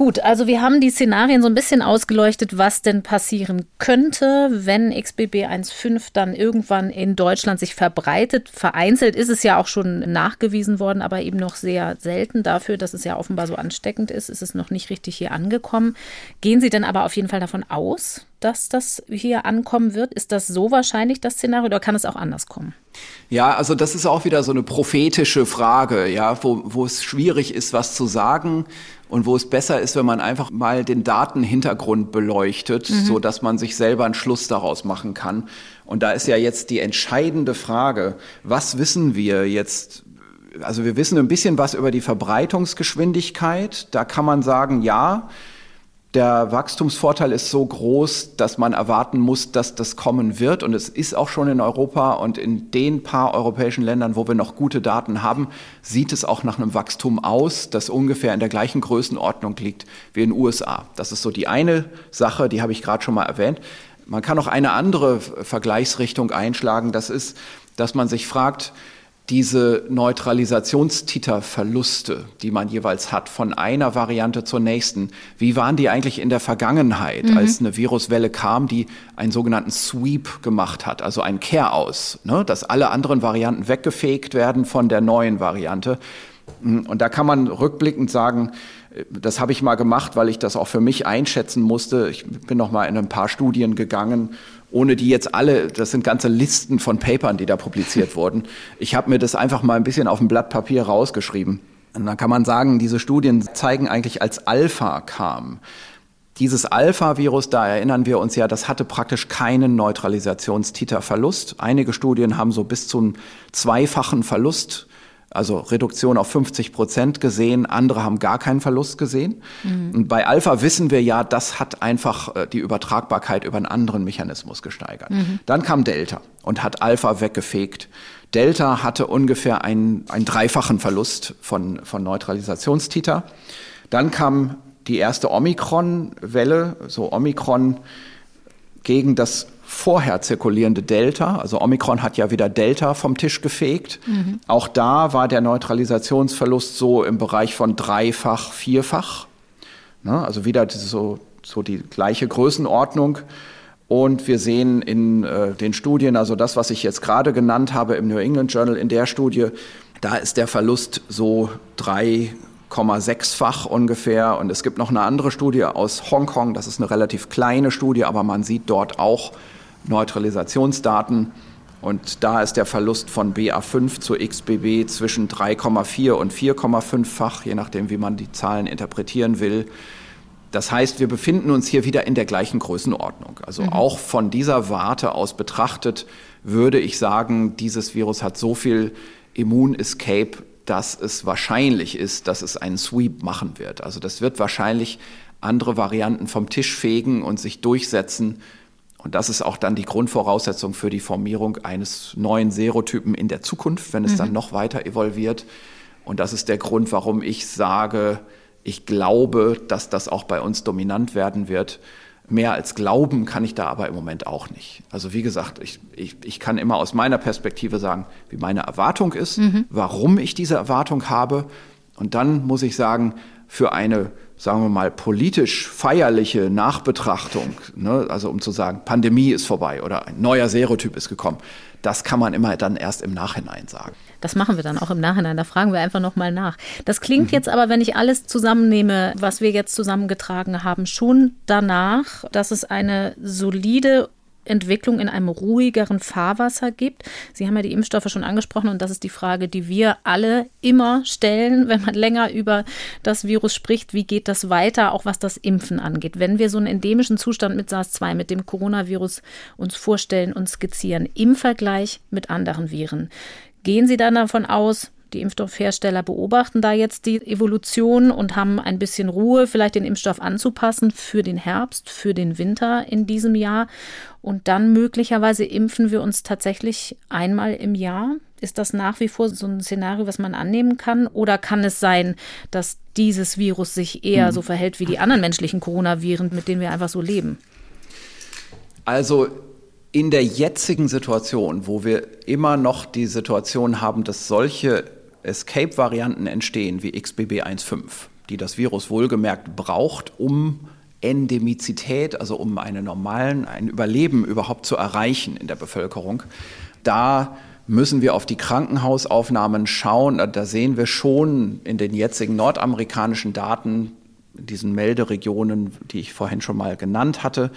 Gut, also wir haben die Szenarien so ein bisschen ausgeleuchtet, was denn passieren könnte, wenn XBB 1.5 dann irgendwann in Deutschland sich verbreitet. Vereinzelt ist es ja auch schon nachgewiesen worden, aber eben noch sehr selten dafür, dass es ja offenbar so ansteckend ist, ist es noch nicht richtig hier angekommen. Gehen Sie denn aber auf jeden Fall davon aus, dass das hier ankommen wird? Ist das so wahrscheinlich, das Szenario, oder kann es auch anders kommen? Ja, also das ist auch wieder so eine prophetische Frage, ja, wo, wo es schwierig ist, was zu sagen und wo es besser ist, wenn man einfach mal den Datenhintergrund beleuchtet, mhm. so dass man sich selber einen Schluss daraus machen kann. Und da ist ja jetzt die entscheidende Frage, was wissen wir jetzt also wir wissen ein bisschen was über die Verbreitungsgeschwindigkeit. Da kann man sagen, ja, der Wachstumsvorteil ist so groß, dass man erwarten muss, dass das kommen wird. Und es ist auch schon in Europa und in den paar europäischen Ländern, wo wir noch gute Daten haben, sieht es auch nach einem Wachstum aus, das ungefähr in der gleichen Größenordnung liegt wie in den USA. Das ist so die eine Sache, die habe ich gerade schon mal erwähnt. Man kann auch eine andere Vergleichsrichtung einschlagen. Das ist, dass man sich fragt, diese Neutralisationstiterverluste, die man jeweils hat, von einer Variante zur nächsten, wie waren die eigentlich in der Vergangenheit, mhm. als eine Viruswelle kam, die einen sogenannten Sweep gemacht hat, also ein Kehr-aus, ne, dass alle anderen Varianten weggefegt werden von der neuen Variante. Und da kann man rückblickend sagen, das habe ich mal gemacht, weil ich das auch für mich einschätzen musste. Ich bin noch mal in ein paar Studien gegangen ohne die jetzt alle, das sind ganze Listen von Papern, die da publiziert wurden. Ich habe mir das einfach mal ein bisschen auf ein Blatt Papier rausgeschrieben. Und dann kann man sagen, diese Studien zeigen eigentlich, als Alpha kam. Dieses Alpha-Virus, da erinnern wir uns ja, das hatte praktisch keinen Neutralisationstiterverlust. Einige Studien haben so bis zum zweifachen Verlust also Reduktion auf 50 Prozent gesehen, andere haben gar keinen Verlust gesehen. Mhm. Und bei Alpha wissen wir ja, das hat einfach äh, die Übertragbarkeit über einen anderen Mechanismus gesteigert. Mhm. Dann kam Delta und hat Alpha weggefegt. Delta hatte ungefähr einen, einen dreifachen Verlust von, von Neutralisationstiter. Dann kam die erste Omikron-Welle, so Omikron gegen das vorher zirkulierende Delta, also Omikron hat ja wieder Delta vom Tisch gefegt. Mhm. Auch da war der Neutralisationsverlust so im Bereich von dreifach, vierfach. Ne? Also wieder so, so die gleiche Größenordnung. Und wir sehen in äh, den Studien, also das, was ich jetzt gerade genannt habe im New England Journal, in der Studie, da ist der Verlust so drei 6,6-fach ungefähr. Und es gibt noch eine andere Studie aus Hongkong, das ist eine relativ kleine Studie, aber man sieht dort auch Neutralisationsdaten. Und da ist der Verlust von BA5 zu XBB zwischen 3,4 und 4,5-fach, je nachdem, wie man die Zahlen interpretieren will. Das heißt, wir befinden uns hier wieder in der gleichen Größenordnung. Also mhm. auch von dieser Warte aus betrachtet würde ich sagen, dieses Virus hat so viel Immun-Escape, dass es wahrscheinlich ist, dass es einen Sweep machen wird. Also das wird wahrscheinlich andere Varianten vom Tisch fegen und sich durchsetzen und das ist auch dann die Grundvoraussetzung für die Formierung eines neuen Serotypen in der Zukunft, wenn es mhm. dann noch weiter evolviert. Und das ist der Grund, warum ich sage, ich glaube, dass das auch bei uns dominant werden wird. Mehr als glauben kann ich da aber im Moment auch nicht. Also wie gesagt, ich, ich, ich kann immer aus meiner Perspektive sagen, wie meine Erwartung ist, mhm. warum ich diese Erwartung habe. Und dann muss ich sagen, für eine sagen wir mal, politisch feierliche Nachbetrachtung, ne, also um zu sagen, Pandemie ist vorbei oder ein neuer Serotyp ist gekommen, das kann man immer dann erst im Nachhinein sagen. Das machen wir dann auch im Nachhinein, da fragen wir einfach nochmal nach. Das klingt mhm. jetzt aber, wenn ich alles zusammennehme, was wir jetzt zusammengetragen haben, schon danach, dass es eine solide Entwicklung in einem ruhigeren Fahrwasser gibt. Sie haben ja die Impfstoffe schon angesprochen und das ist die Frage, die wir alle immer stellen, wenn man länger über das Virus spricht. Wie geht das weiter, auch was das Impfen angeht? Wenn wir so einen endemischen Zustand mit SARS-2, mit dem Coronavirus uns vorstellen und skizzieren, im Vergleich mit anderen Viren, gehen Sie dann davon aus, die Impfstoffhersteller beobachten da jetzt die Evolution und haben ein bisschen Ruhe, vielleicht den Impfstoff anzupassen für den Herbst, für den Winter in diesem Jahr. Und dann möglicherweise impfen wir uns tatsächlich einmal im Jahr. Ist das nach wie vor so ein Szenario, was man annehmen kann? Oder kann es sein, dass dieses Virus sich eher hm. so verhält wie die anderen menschlichen Coronaviren, mit denen wir einfach so leben? Also in der jetzigen Situation, wo wir immer noch die Situation haben, dass solche Escape-Varianten entstehen wie XBB1.5, die das Virus wohlgemerkt braucht, um Endemizität, also um einen normalen, ein Überleben überhaupt zu erreichen in der Bevölkerung. Da müssen wir auf die Krankenhausaufnahmen schauen. Da sehen wir schon in den jetzigen nordamerikanischen Daten, diesen Melderegionen, die ich vorhin schon mal genannt hatte,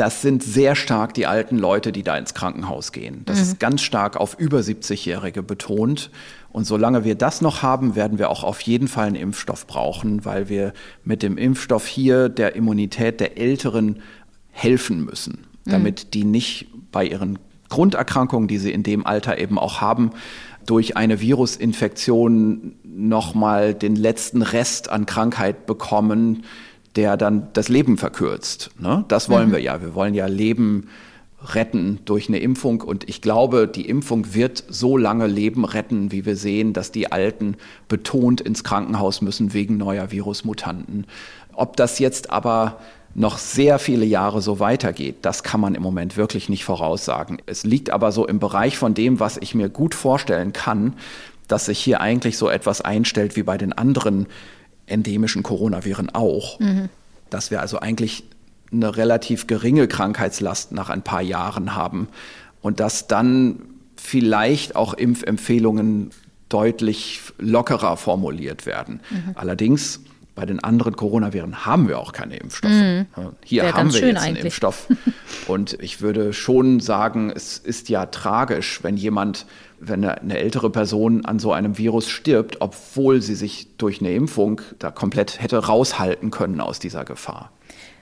das sind sehr stark die alten Leute, die da ins Krankenhaus gehen. Das mhm. ist ganz stark auf über 70-Jährige betont. Und solange wir das noch haben, werden wir auch auf jeden Fall einen Impfstoff brauchen, weil wir mit dem Impfstoff hier der Immunität der Älteren helfen müssen, mhm. damit die nicht bei ihren Grunderkrankungen, die sie in dem Alter eben auch haben, durch eine Virusinfektion nochmal den letzten Rest an Krankheit bekommen, der dann das Leben verkürzt. Ne? Das wollen mhm. wir ja. Wir wollen ja Leben retten durch eine Impfung. Und ich glaube, die Impfung wird so lange Leben retten, wie wir sehen, dass die Alten betont ins Krankenhaus müssen wegen neuer Virusmutanten. Ob das jetzt aber noch sehr viele Jahre so weitergeht, das kann man im Moment wirklich nicht voraussagen. Es liegt aber so im Bereich von dem, was ich mir gut vorstellen kann, dass sich hier eigentlich so etwas einstellt wie bei den anderen endemischen Coronaviren auch. Mhm. Dass wir also eigentlich eine relativ geringe Krankheitslast nach ein paar Jahren haben und dass dann vielleicht auch Impfempfehlungen deutlich lockerer formuliert werden. Mhm. Allerdings bei den anderen Coronaviren haben wir auch keine Impfstoffe. Mhm. Hier Wäre haben wir jetzt einen Impfstoff. Und ich würde schon sagen, es ist ja tragisch, wenn jemand, wenn eine ältere Person an so einem Virus stirbt, obwohl sie sich durch eine Impfung da komplett hätte raushalten können aus dieser Gefahr.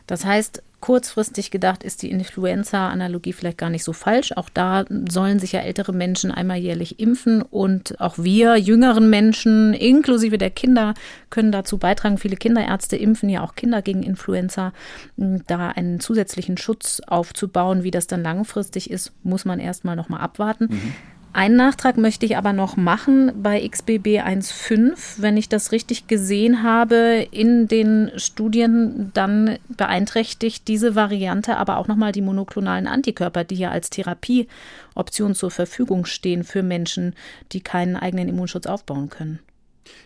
Das heißt, kurzfristig gedacht ist die Influenza-Analogie vielleicht gar nicht so falsch. Auch da sollen sich ja ältere Menschen einmal jährlich impfen und auch wir jüngeren Menschen, inklusive der Kinder, können dazu beitragen. Viele Kinderärzte impfen ja auch Kinder gegen Influenza. Da einen zusätzlichen Schutz aufzubauen, wie das dann langfristig ist, muss man erstmal noch mal abwarten. Mhm. Einen Nachtrag möchte ich aber noch machen bei XBB 1.5. Wenn ich das richtig gesehen habe, in den Studien, dann beeinträchtigt diese Variante aber auch nochmal die monoklonalen Antikörper, die ja als Therapieoption zur Verfügung stehen für Menschen, die keinen eigenen Immunschutz aufbauen können.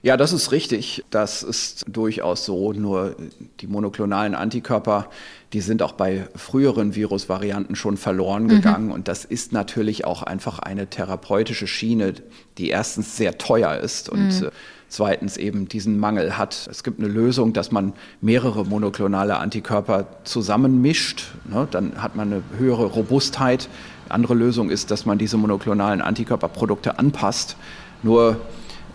Ja, das ist richtig. Das ist durchaus so. Nur die monoklonalen Antikörper, die sind auch bei früheren Virusvarianten schon verloren mhm. gegangen. Mhm. Und das ist natürlich auch einfach eine therapeutische Schiene, die erstens sehr teuer ist und mhm. Äh, zweitens eben diesen Mangel hat. Es gibt eine Lösung, dass man mehrere monoklonale Antikörper zusammenmischt. Ne? Dann hat man eine höhere Robustheit. Andere Lösung ist, dass man diese monoklonalen Antikörperprodukte anpasst. Nur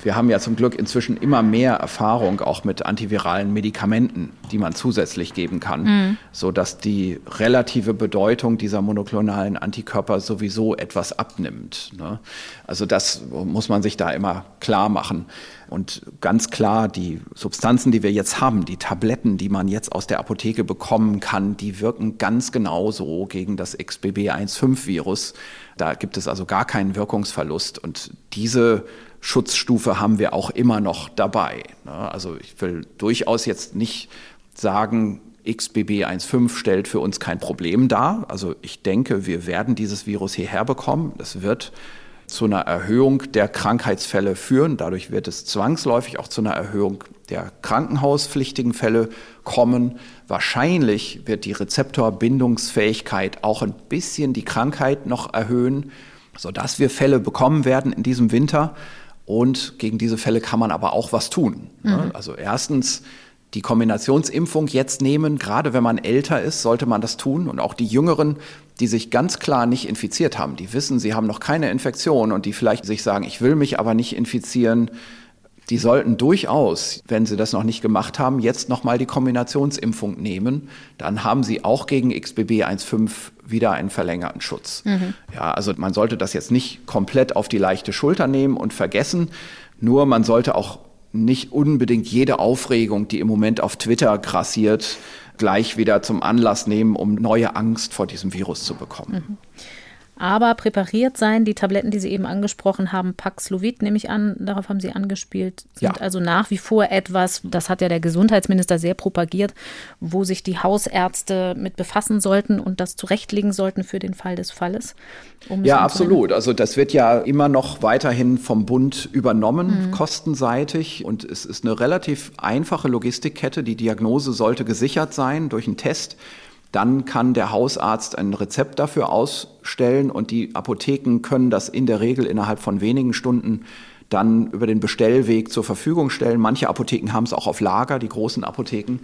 wir haben ja zum Glück inzwischen immer mehr Erfahrung auch mit antiviralen Medikamenten, die man zusätzlich geben kann, mhm. sodass die relative Bedeutung dieser monoklonalen Antikörper sowieso etwas abnimmt. Ne? Also das muss man sich da immer klar machen. Und ganz klar, die Substanzen, die wir jetzt haben, die Tabletten, die man jetzt aus der Apotheke bekommen kann, die wirken ganz genauso gegen das XBB1.5-Virus. Da gibt es also gar keinen Wirkungsverlust. Und diese Schutzstufe haben wir auch immer noch dabei. Ne? Also ich will durchaus jetzt nicht sagen, XBB 1.5 stellt für uns kein Problem dar. Also ich denke, wir werden dieses Virus hierher bekommen. Das wird zu einer Erhöhung der Krankheitsfälle führen. Dadurch wird es zwangsläufig auch zu einer Erhöhung der krankenhauspflichtigen Fälle kommen. Wahrscheinlich wird die Rezeptorbindungsfähigkeit auch ein bisschen die Krankheit noch erhöhen, sodass wir Fälle bekommen werden in diesem Winter. Und gegen diese Fälle kann man aber auch was tun. Ne? Mhm. Also erstens die Kombinationsimpfung jetzt nehmen. Gerade wenn man älter ist, sollte man das tun. Und auch die Jüngeren, die sich ganz klar nicht infiziert haben, die wissen, sie haben noch keine Infektion und die vielleicht sich sagen, ich will mich aber nicht infizieren, die sollten durchaus, wenn sie das noch nicht gemacht haben, jetzt nochmal die Kombinationsimpfung nehmen. Dann haben sie auch gegen XBB 1.5 wieder einen verlängerten Schutz. Mhm. Ja, also man sollte das jetzt nicht komplett auf die leichte Schulter nehmen und vergessen. Nur man sollte auch nicht unbedingt jede Aufregung, die im Moment auf Twitter grassiert, gleich wieder zum Anlass nehmen, um neue Angst vor diesem Virus zu bekommen. Mhm aber präpariert sein. Die Tabletten, die Sie eben angesprochen haben, Paxlovid, nehme ich an, darauf haben Sie angespielt, sind ja. also nach wie vor etwas, das hat ja der Gesundheitsminister sehr propagiert, wo sich die Hausärzte mit befassen sollten und das zurechtlegen sollten für den Fall des Falles. Um ja, absolut. Also das wird ja immer noch weiterhin vom Bund übernommen, mhm. kostenseitig. Und es ist eine relativ einfache Logistikkette. Die Diagnose sollte gesichert sein durch einen Test. Dann kann der Hausarzt ein Rezept dafür ausstellen und die Apotheken können das in der Regel innerhalb von wenigen Stunden dann über den Bestellweg zur Verfügung stellen. Manche Apotheken haben es auch auf Lager, die großen Apotheken.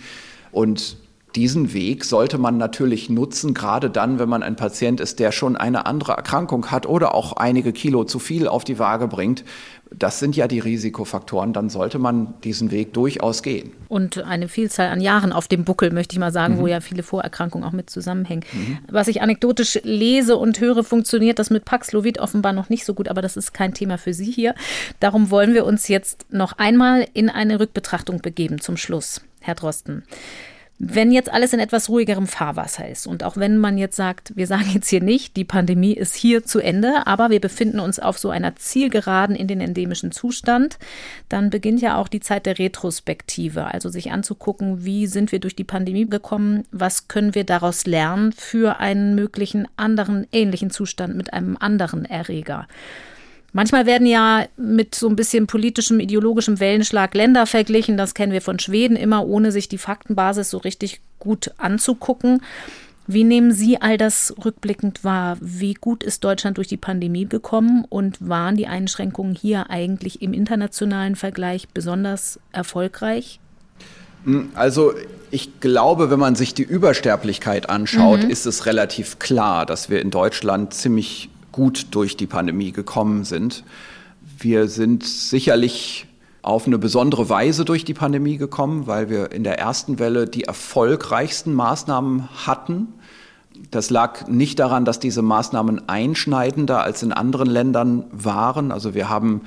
Und diesen Weg sollte man natürlich nutzen, gerade dann, wenn man ein Patient ist, der schon eine andere Erkrankung hat oder auch einige Kilo zu viel auf die Waage bringt. Das sind ja die Risikofaktoren. Dann sollte man diesen Weg durchaus gehen. Und eine Vielzahl an Jahren auf dem Buckel, möchte ich mal sagen, mhm. wo ja viele Vorerkrankungen auch mit zusammenhängen. Mhm. Was ich anekdotisch lese und höre, funktioniert das mit Paxlovid offenbar noch nicht so gut, aber das ist kein Thema für Sie hier. Darum wollen wir uns jetzt noch einmal in eine Rückbetrachtung begeben zum Schluss. Herr Drosten. Wenn jetzt alles in etwas ruhigerem Fahrwasser ist und auch wenn man jetzt sagt, wir sagen jetzt hier nicht, die Pandemie ist hier zu Ende, aber wir befinden uns auf so einer Zielgeraden in den endemischen Zustand, dann beginnt ja auch die Zeit der Retrospektive, also sich anzugucken, wie sind wir durch die Pandemie gekommen, was können wir daraus lernen für einen möglichen anderen ähnlichen Zustand mit einem anderen Erreger. Manchmal werden ja mit so ein bisschen politischem, ideologischem Wellenschlag Länder verglichen. Das kennen wir von Schweden immer, ohne sich die Faktenbasis so richtig gut anzugucken. Wie nehmen Sie all das rückblickend wahr? Wie gut ist Deutschland durch die Pandemie gekommen und waren die Einschränkungen hier eigentlich im internationalen Vergleich besonders erfolgreich? Hm, also ich glaube, wenn man sich die Übersterblichkeit anschaut, mhm. ist es relativ klar, dass wir in Deutschland ziemlich gut durch die Pandemie gekommen sind. Wir sind sicherlich auf eine besondere Weise durch die Pandemie gekommen, weil wir in der ersten Welle die erfolgreichsten Maßnahmen hatten. Das lag nicht daran, dass diese Maßnahmen einschneidender als in anderen Ländern waren. Also wir haben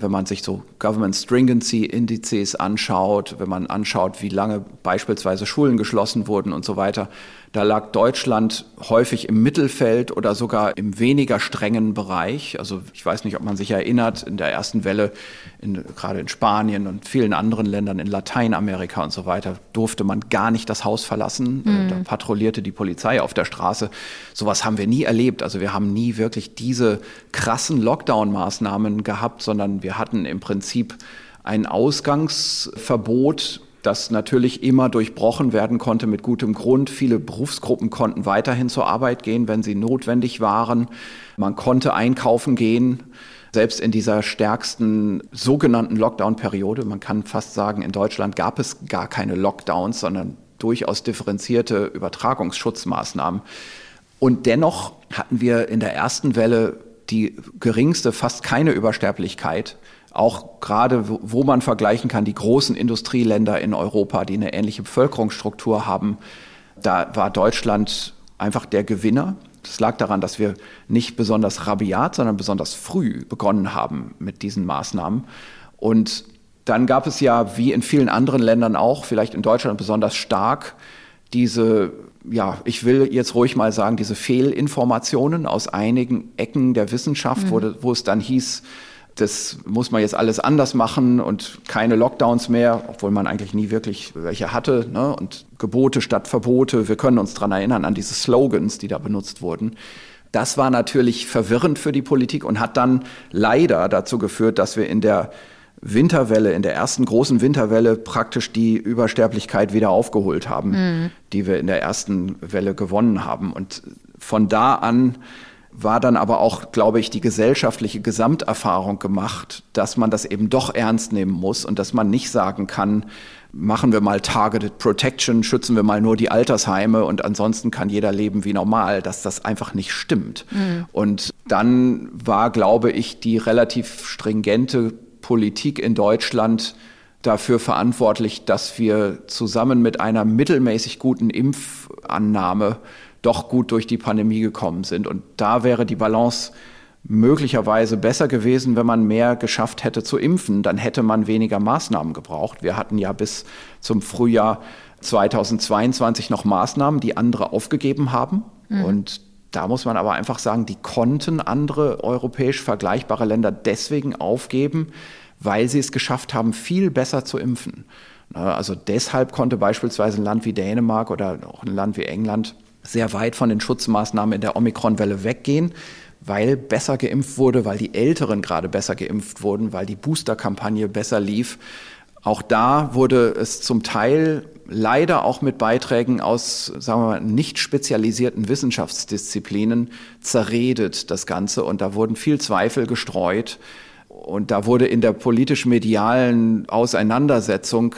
wenn man sich so Government Stringency Indizes anschaut, wenn man anschaut, wie lange beispielsweise Schulen geschlossen wurden und so weiter, da lag Deutschland häufig im Mittelfeld oder sogar im weniger strengen Bereich. Also ich weiß nicht, ob man sich erinnert, in der ersten Welle, in, gerade in Spanien und vielen anderen Ländern, in Lateinamerika und so weiter, durfte man gar nicht das Haus verlassen. Mhm. Da patrouillierte die Polizei auf der Straße. Sowas haben wir nie erlebt. Also wir haben nie wirklich diese krassen Lockdown-Maßnahmen gehabt, sondern wir hatten im Prinzip ein Ausgangsverbot das natürlich immer durchbrochen werden konnte mit gutem Grund. Viele Berufsgruppen konnten weiterhin zur Arbeit gehen, wenn sie notwendig waren. Man konnte einkaufen gehen. Selbst in dieser stärksten sogenannten Lockdown-Periode, man kann fast sagen, in Deutschland gab es gar keine Lockdowns, sondern durchaus differenzierte Übertragungsschutzmaßnahmen. Und dennoch hatten wir in der ersten Welle die geringste, fast keine Übersterblichkeit auch gerade, wo man vergleichen kann, die großen Industrieländer in Europa, die eine ähnliche Bevölkerungsstruktur haben, da war Deutschland einfach der Gewinner. Das lag daran, dass wir nicht besonders rabiat, sondern besonders früh begonnen haben mit diesen Maßnahmen. Und dann gab es ja, wie in vielen anderen Ländern auch, vielleicht in Deutschland besonders stark, diese, ja, ich will jetzt ruhig mal sagen, diese Fehlinformationen aus einigen Ecken der Wissenschaft, mhm. wo, wo es dann hieß, das muss man jetzt alles anders machen und keine Lockdowns mehr, obwohl man eigentlich nie wirklich welche hatte. Ne? Und Gebote statt Verbote. Wir können uns daran erinnern an diese Slogans, die da benutzt wurden. Das war natürlich verwirrend für die Politik und hat dann leider dazu geführt, dass wir in der Winterwelle, in der ersten großen Winterwelle praktisch die Übersterblichkeit wieder aufgeholt haben, mhm. die wir in der ersten Welle gewonnen haben. Und von da an war dann aber auch, glaube ich, die gesellschaftliche Gesamterfahrung gemacht, dass man das eben doch ernst nehmen muss und dass man nicht sagen kann, machen wir mal Targeted Protection, schützen wir mal nur die Altersheime und ansonsten kann jeder leben wie normal, dass das einfach nicht stimmt. Mhm. Und dann war, glaube ich, die relativ stringente Politik in Deutschland dafür verantwortlich, dass wir zusammen mit einer mittelmäßig guten Impfannahme doch gut durch die Pandemie gekommen sind. Und da wäre die Balance möglicherweise besser gewesen, wenn man mehr geschafft hätte zu impfen. Dann hätte man weniger Maßnahmen gebraucht. Wir hatten ja bis zum Frühjahr 2022 noch Maßnahmen, die andere aufgegeben haben. Mhm. Und da muss man aber einfach sagen, die konnten andere europäisch vergleichbare Länder deswegen aufgeben, weil sie es geschafft haben, viel besser zu impfen. Also deshalb konnte beispielsweise ein Land wie Dänemark oder auch ein Land wie England sehr weit von den Schutzmaßnahmen in der Omikron-Welle weggehen, weil besser geimpft wurde, weil die Älteren gerade besser geimpft wurden, weil die Booster-Kampagne besser lief. Auch da wurde es zum Teil leider auch mit Beiträgen aus, sagen wir mal, nicht spezialisierten Wissenschaftsdisziplinen zerredet, das Ganze. Und da wurden viel Zweifel gestreut. Und da wurde in der politisch-medialen Auseinandersetzung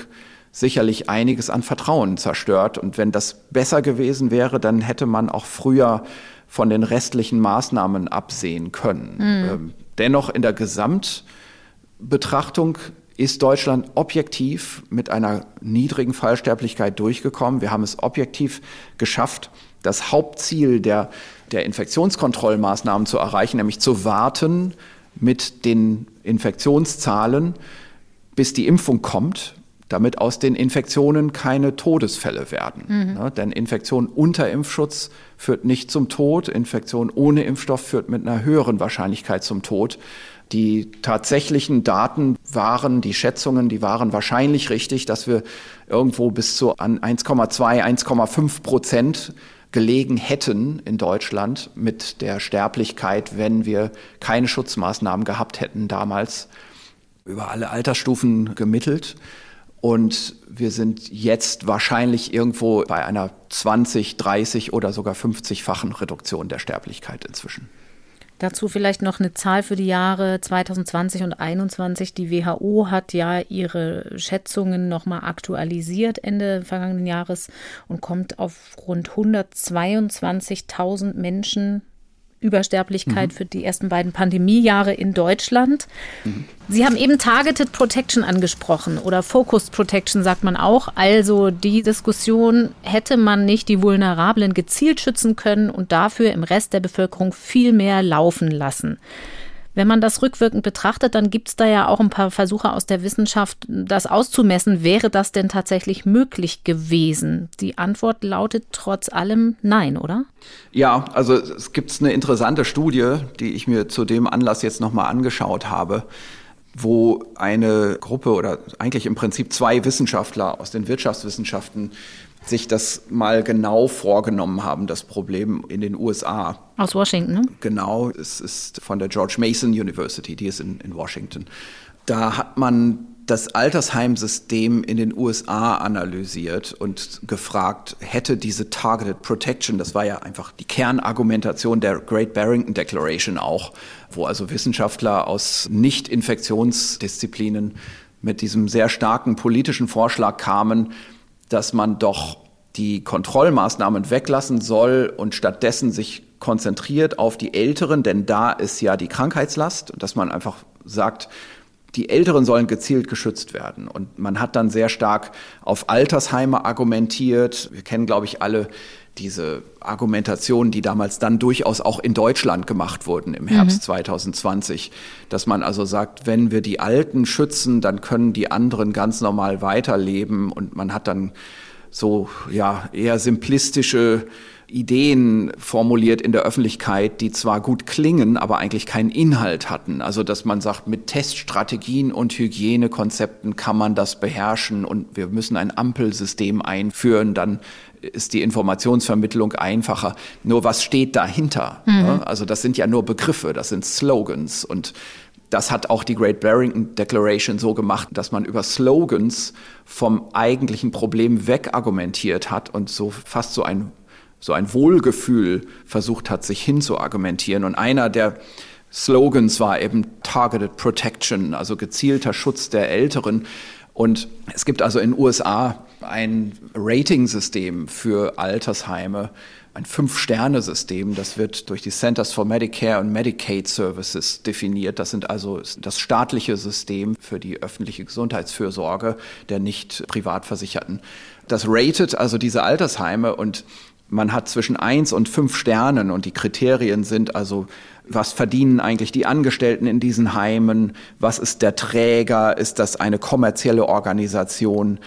sicherlich einiges an Vertrauen zerstört. Und wenn das besser gewesen wäre, dann hätte man auch früher von den restlichen Maßnahmen absehen können. Mhm. dennoch in der Gesamtbetrachtung ist Deutschland objektiv mit einer niedrigen Fallsterblichkeit durchgekommen. Wir haben es objektiv geschafft, das Hauptziel der, der Infektionskontrollmaßnahmen zu erreichen, nämlich zu warten mit den Infektionszahlen, bis die Impfung kommt damit aus den Infektionen keine Todesfälle werden. Mhm. Ne, denn Infektion unter Impfschutz führt nicht zum Tod, Infektion ohne Impfstoff führt mit einer höheren Wahrscheinlichkeit zum Tod. Die tatsächlichen Daten waren, die Schätzungen, die waren wahrscheinlich richtig, dass wir irgendwo bis zu 1,2, 1,5 Prozent gelegen hätten in Deutschland mit der Sterblichkeit, wenn wir keine Schutzmaßnahmen gehabt hätten damals über alle Altersstufen gemittelt. Und wir sind jetzt wahrscheinlich irgendwo bei einer 20, 30 oder sogar 50-fachen Reduktion der Sterblichkeit inzwischen. Dazu vielleicht noch eine Zahl für die Jahre 2020 und 2021. Die WHO hat ja ihre Schätzungen nochmal aktualisiert Ende vergangenen Jahres und kommt auf rund 122.000 Menschen Übersterblichkeit mhm. für die ersten beiden Pandemiejahre in Deutschland. Mhm. Sie haben eben Targeted Protection angesprochen oder Focused Protection sagt man auch. Also die Diskussion, hätte man nicht die Vulnerablen gezielt schützen können und dafür im Rest der Bevölkerung viel mehr laufen lassen. Wenn man das rückwirkend betrachtet, dann gibt es da ja auch ein paar Versuche aus der Wissenschaft, das auszumessen. Wäre das denn tatsächlich möglich gewesen? Die Antwort lautet trotz allem nein, oder? Ja, also es gibt eine interessante Studie, die ich mir zu dem Anlass jetzt nochmal angeschaut habe wo eine Gruppe oder eigentlich im Prinzip zwei Wissenschaftler aus den Wirtschaftswissenschaften sich das mal genau vorgenommen haben, das Problem in den USA. Aus Washington, ne? Genau, es ist von der George Mason University, die ist in, in Washington. Da hat man das Altersheimsystem in den USA analysiert und gefragt, hätte diese Targeted Protection, das war ja einfach die Kernargumentation der Great Barrington Declaration auch, wo also Wissenschaftler aus Nicht-Infektionsdisziplinen mit diesem sehr starken politischen Vorschlag kamen, dass man doch die Kontrollmaßnahmen weglassen soll und stattdessen sich konzentriert auf die Älteren, denn da ist ja die Krankheitslast dass man einfach sagt, die Älteren sollen gezielt geschützt werden. Und man hat dann sehr stark auf Altersheime argumentiert. Wir kennen, glaube ich, alle diese Argumentationen, die damals dann durchaus auch in Deutschland gemacht wurden im Herbst mhm. 2020, dass man also sagt, wenn wir die Alten schützen, dann können die anderen ganz normal weiterleben und man hat dann so ja eher simplistische Ideen formuliert in der Öffentlichkeit, die zwar gut klingen, aber eigentlich keinen Inhalt hatten. Also dass man sagt, mit Teststrategien und Hygienekonzepten kann man das beherrschen und wir müssen ein Ampelsystem einführen, dann ist die Informationsvermittlung einfacher. Nur was steht dahinter? Mhm. Also das sind ja nur Begriffe, das sind Slogans und das hat auch die Great Barrington Declaration so gemacht, dass man über Slogans vom eigentlichen Problem wegargumentiert hat und so fast so ein so ein Wohlgefühl versucht hat, sich hinzuargumentieren. Und einer der Slogans war eben Targeted Protection, also gezielter Schutz der Älteren. Und es gibt also in den USA ein Rating-System für Altersheime, ein Fünf-Sterne-System. Das wird durch die Centers for Medicare und Medicaid Services definiert. Das sind also das staatliche System für die öffentliche Gesundheitsfürsorge der nicht Privatversicherten. Das ratet also diese Altersheime und man hat zwischen eins und fünf Sternen und die Kriterien sind also, was verdienen eigentlich die Angestellten in diesen Heimen? Was ist der Träger? Ist das eine kommerzielle Organisation?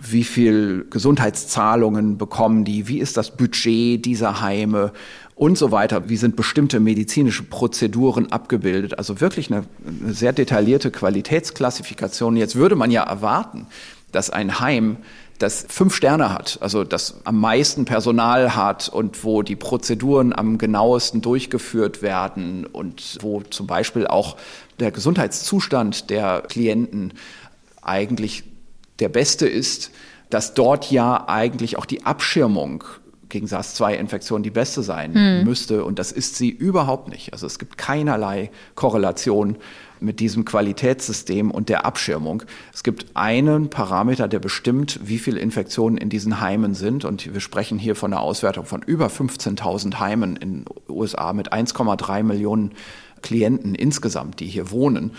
Wie viel Gesundheitszahlungen bekommen die? Wie ist das Budget dieser Heime? Und so weiter. Wie sind bestimmte medizinische Prozeduren abgebildet? Also wirklich eine, eine sehr detaillierte Qualitätsklassifikation. Jetzt würde man ja erwarten, dass ein Heim das fünf Sterne hat, also das am meisten Personal hat und wo die Prozeduren am genauesten durchgeführt werden und wo zum Beispiel auch der Gesundheitszustand der Klienten eigentlich der beste ist, dass dort ja eigentlich auch die Abschirmung gegen SARS-2-Infektion die beste sein hm. müsste. Und das ist sie überhaupt nicht. Also es gibt keinerlei Korrelation mit diesem Qualitätssystem und der Abschirmung. Es gibt einen Parameter, der bestimmt, wie viele Infektionen in diesen Heimen sind. Und wir sprechen hier von einer Auswertung von über 15.000 Heimen in den USA mit 1,3 Millionen Klienten insgesamt, die hier wohnen.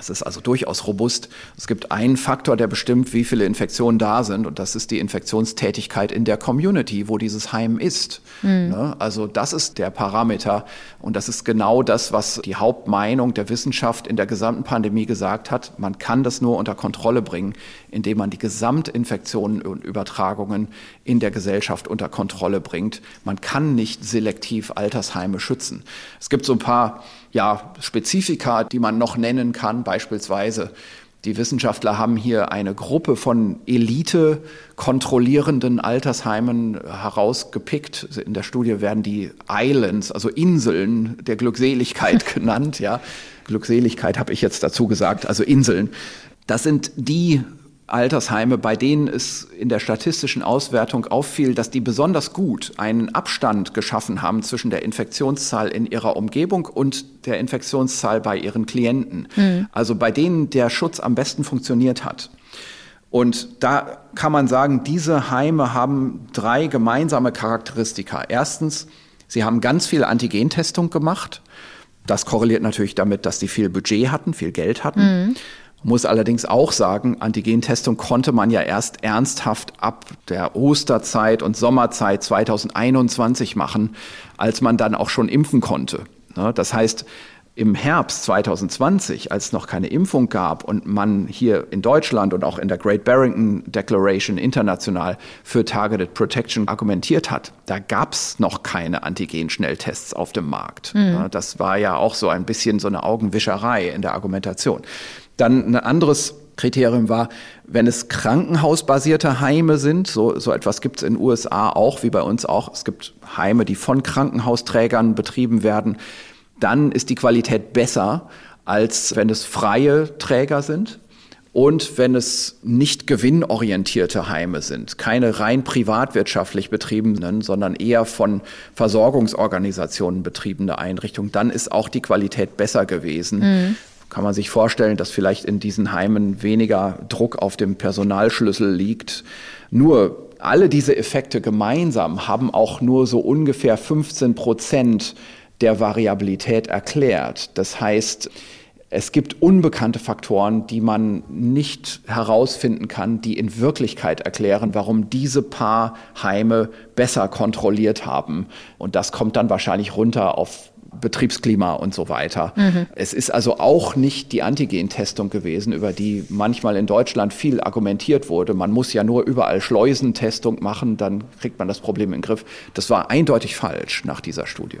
Es ist also durchaus robust. Es gibt einen Faktor, der bestimmt, wie viele Infektionen da sind, und das ist die Infektionstätigkeit in der Community, wo dieses Heim ist. Mhm. Also das ist der Parameter und das ist genau das, was die Hauptmeinung der Wissenschaft in der gesamten Pandemie gesagt hat. Man kann das nur unter Kontrolle bringen, indem man die Gesamtinfektionen und Übertragungen in der Gesellschaft unter Kontrolle bringt. Man kann nicht selektiv Altersheime schützen. Es gibt so ein paar ja, Spezifika, die man noch nennen kann, beispielsweise die Wissenschaftler haben hier eine Gruppe von Elite kontrollierenden Altersheimen herausgepickt. In der Studie werden die Islands, also Inseln der Glückseligkeit genannt. Ja, Glückseligkeit habe ich jetzt dazu gesagt, also Inseln. Das sind die Altersheime, bei denen es in der statistischen Auswertung auffiel, dass die besonders gut einen Abstand geschaffen haben zwischen der Infektionszahl in ihrer Umgebung und der Infektionszahl bei ihren Klienten. Mhm. Also bei denen der Schutz am besten funktioniert hat. Und da kann man sagen, diese Heime haben drei gemeinsame Charakteristika. Erstens, sie haben ganz viel Antigentestung gemacht. Das korreliert natürlich damit, dass sie viel Budget hatten, viel Geld hatten. Mhm. Muss allerdings auch sagen, Antigentestung konnte man ja erst ernsthaft ab der Osterzeit und Sommerzeit 2021 machen, als man dann auch schon impfen konnte. Ne, das heißt, im Herbst 2020, als es noch keine Impfung gab und man hier in Deutschland und auch in der Great Barrington Declaration international für Targeted Protection argumentiert hat, da gab es noch keine Antigen-Schnelltests auf dem Markt. Mhm. Das war ja auch so ein bisschen so eine Augenwischerei in der Argumentation. Dann ein anderes Kriterium war, wenn es krankenhausbasierte Heime sind, so, so etwas gibt es in den USA auch, wie bei uns auch. Es gibt Heime, die von Krankenhausträgern betrieben werden. Dann ist die Qualität besser, als wenn es freie Träger sind und wenn es nicht gewinnorientierte Heime sind, keine rein privatwirtschaftlich betriebenen, sondern eher von Versorgungsorganisationen betriebene Einrichtungen, dann ist auch die Qualität besser gewesen. Mhm kann man sich vorstellen, dass vielleicht in diesen Heimen weniger Druck auf dem Personalschlüssel liegt. Nur alle diese Effekte gemeinsam haben auch nur so ungefähr 15 Prozent der Variabilität erklärt. Das heißt, es gibt unbekannte Faktoren, die man nicht herausfinden kann, die in Wirklichkeit erklären, warum diese paar Heime besser kontrolliert haben. Und das kommt dann wahrscheinlich runter auf Betriebsklima und so weiter. Mhm. Es ist also auch nicht die Antigentestung gewesen, über die manchmal in Deutschland viel argumentiert wurde. Man muss ja nur überall Schleusentestung machen, dann kriegt man das Problem in den Griff. Das war eindeutig falsch nach dieser Studie.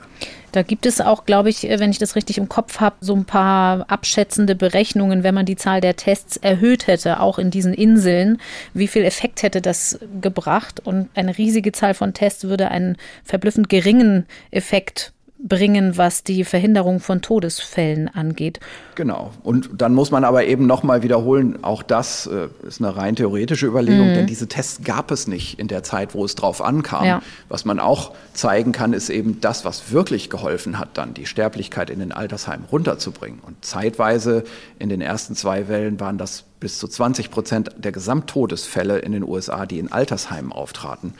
Da gibt es auch, glaube ich, wenn ich das richtig im Kopf habe, so ein paar abschätzende Berechnungen, wenn man die Zahl der Tests erhöht hätte, auch in diesen Inseln. Wie viel Effekt hätte das gebracht? Und eine riesige Zahl von Tests würde einen verblüffend geringen Effekt bringen, was die Verhinderung von Todesfällen angeht. Genau. Und dann muss man aber eben nochmal wiederholen, auch das äh, ist eine rein theoretische Überlegung, mhm. denn diese Tests gab es nicht in der Zeit, wo es drauf ankam. Ja. Was man auch zeigen kann, ist eben das, was wirklich geholfen hat, dann die Sterblichkeit in den Altersheimen runterzubringen. Und zeitweise in den ersten zwei Wellen waren das bis zu 20 Prozent der Gesamttodesfälle in den USA, die in Altersheimen auftraten.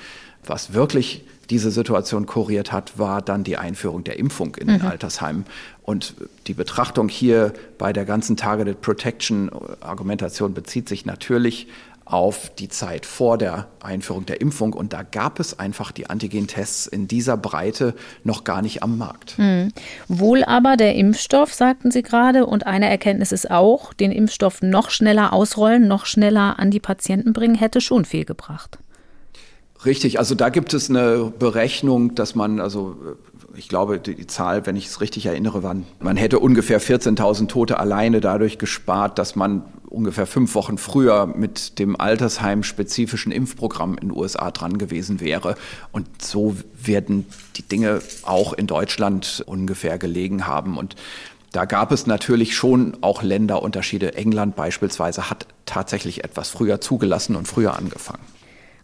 Was wirklich diese Situation kuriert hat, war dann die Einführung der Impfung in den mhm. Altersheimen. Und die Betrachtung hier bei der ganzen Targeted Protection Argumentation bezieht sich natürlich auf die Zeit vor der Einführung der Impfung. Und da gab es einfach die Antigen-Tests in dieser Breite noch gar nicht am Markt. Mhm. Wohl aber der Impfstoff, sagten Sie gerade. Und eine Erkenntnis ist auch, den Impfstoff noch schneller ausrollen, noch schneller an die Patienten bringen, hätte schon viel gebracht. Richtig, also da gibt es eine Berechnung, dass man, also ich glaube, die, Zahl, wenn ich es richtig erinnere, waren, man hätte ungefähr 14.000 Tote alleine dadurch gespart, dass man ungefähr fünf Wochen früher mit dem Altersheim-spezifischen Impfprogramm in den USA dran gewesen wäre. Und so werden die Dinge auch in Deutschland ungefähr gelegen haben. Und da gab es natürlich schon auch Länderunterschiede. England beispielsweise hat tatsächlich etwas früher zugelassen und früher angefangen.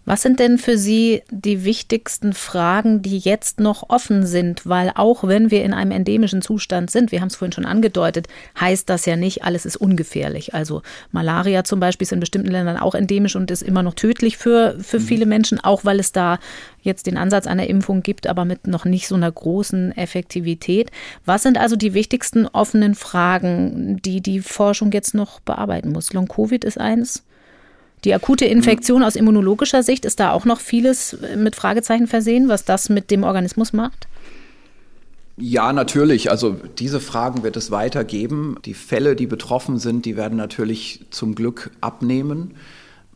Was sind denn für Sie die wichtigsten Fragen, die jetzt noch offen sind? Weil auch wenn wir in einem endemischen Zustand sind, wir haben es vorhin schon angedeutet, heißt das ja nicht, alles ist ungefährlich. Also Malaria zum Beispiel ist in bestimmten Ländern auch endemisch und ist immer noch tödlich für, für mhm. viele Menschen, auch weil es da jetzt den Ansatz einer Impfung gibt, aber mit noch nicht so einer großen Effektivität. Was sind also die wichtigsten offenen Fragen, die die Forschung jetzt noch bearbeiten muss? Long-Covid ist eins. Die akute Infektion aus immunologischer Sicht ist da auch noch vieles mit Fragezeichen versehen, was das mit dem Organismus macht? Ja, natürlich. Also diese Fragen wird es weitergeben. Die Fälle, die betroffen sind, die werden natürlich zum Glück abnehmen.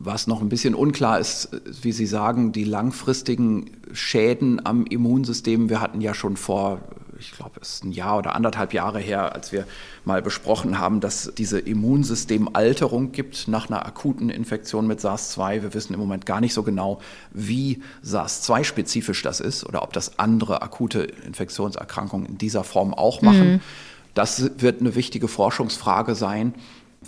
Was noch ein bisschen unklar ist, wie Sie sagen, die langfristigen Schäden am Immunsystem. Wir hatten ja schon vor ich glaube, es ist ein Jahr oder anderthalb Jahre her, als wir mal besprochen haben, dass diese Immunsystemalterung gibt nach einer akuten Infektion mit SARS-2. Wir wissen im Moment gar nicht so genau, wie SARS-2-spezifisch das ist oder ob das andere akute Infektionserkrankungen in dieser Form auch machen. Mhm. Das wird eine wichtige Forschungsfrage sein.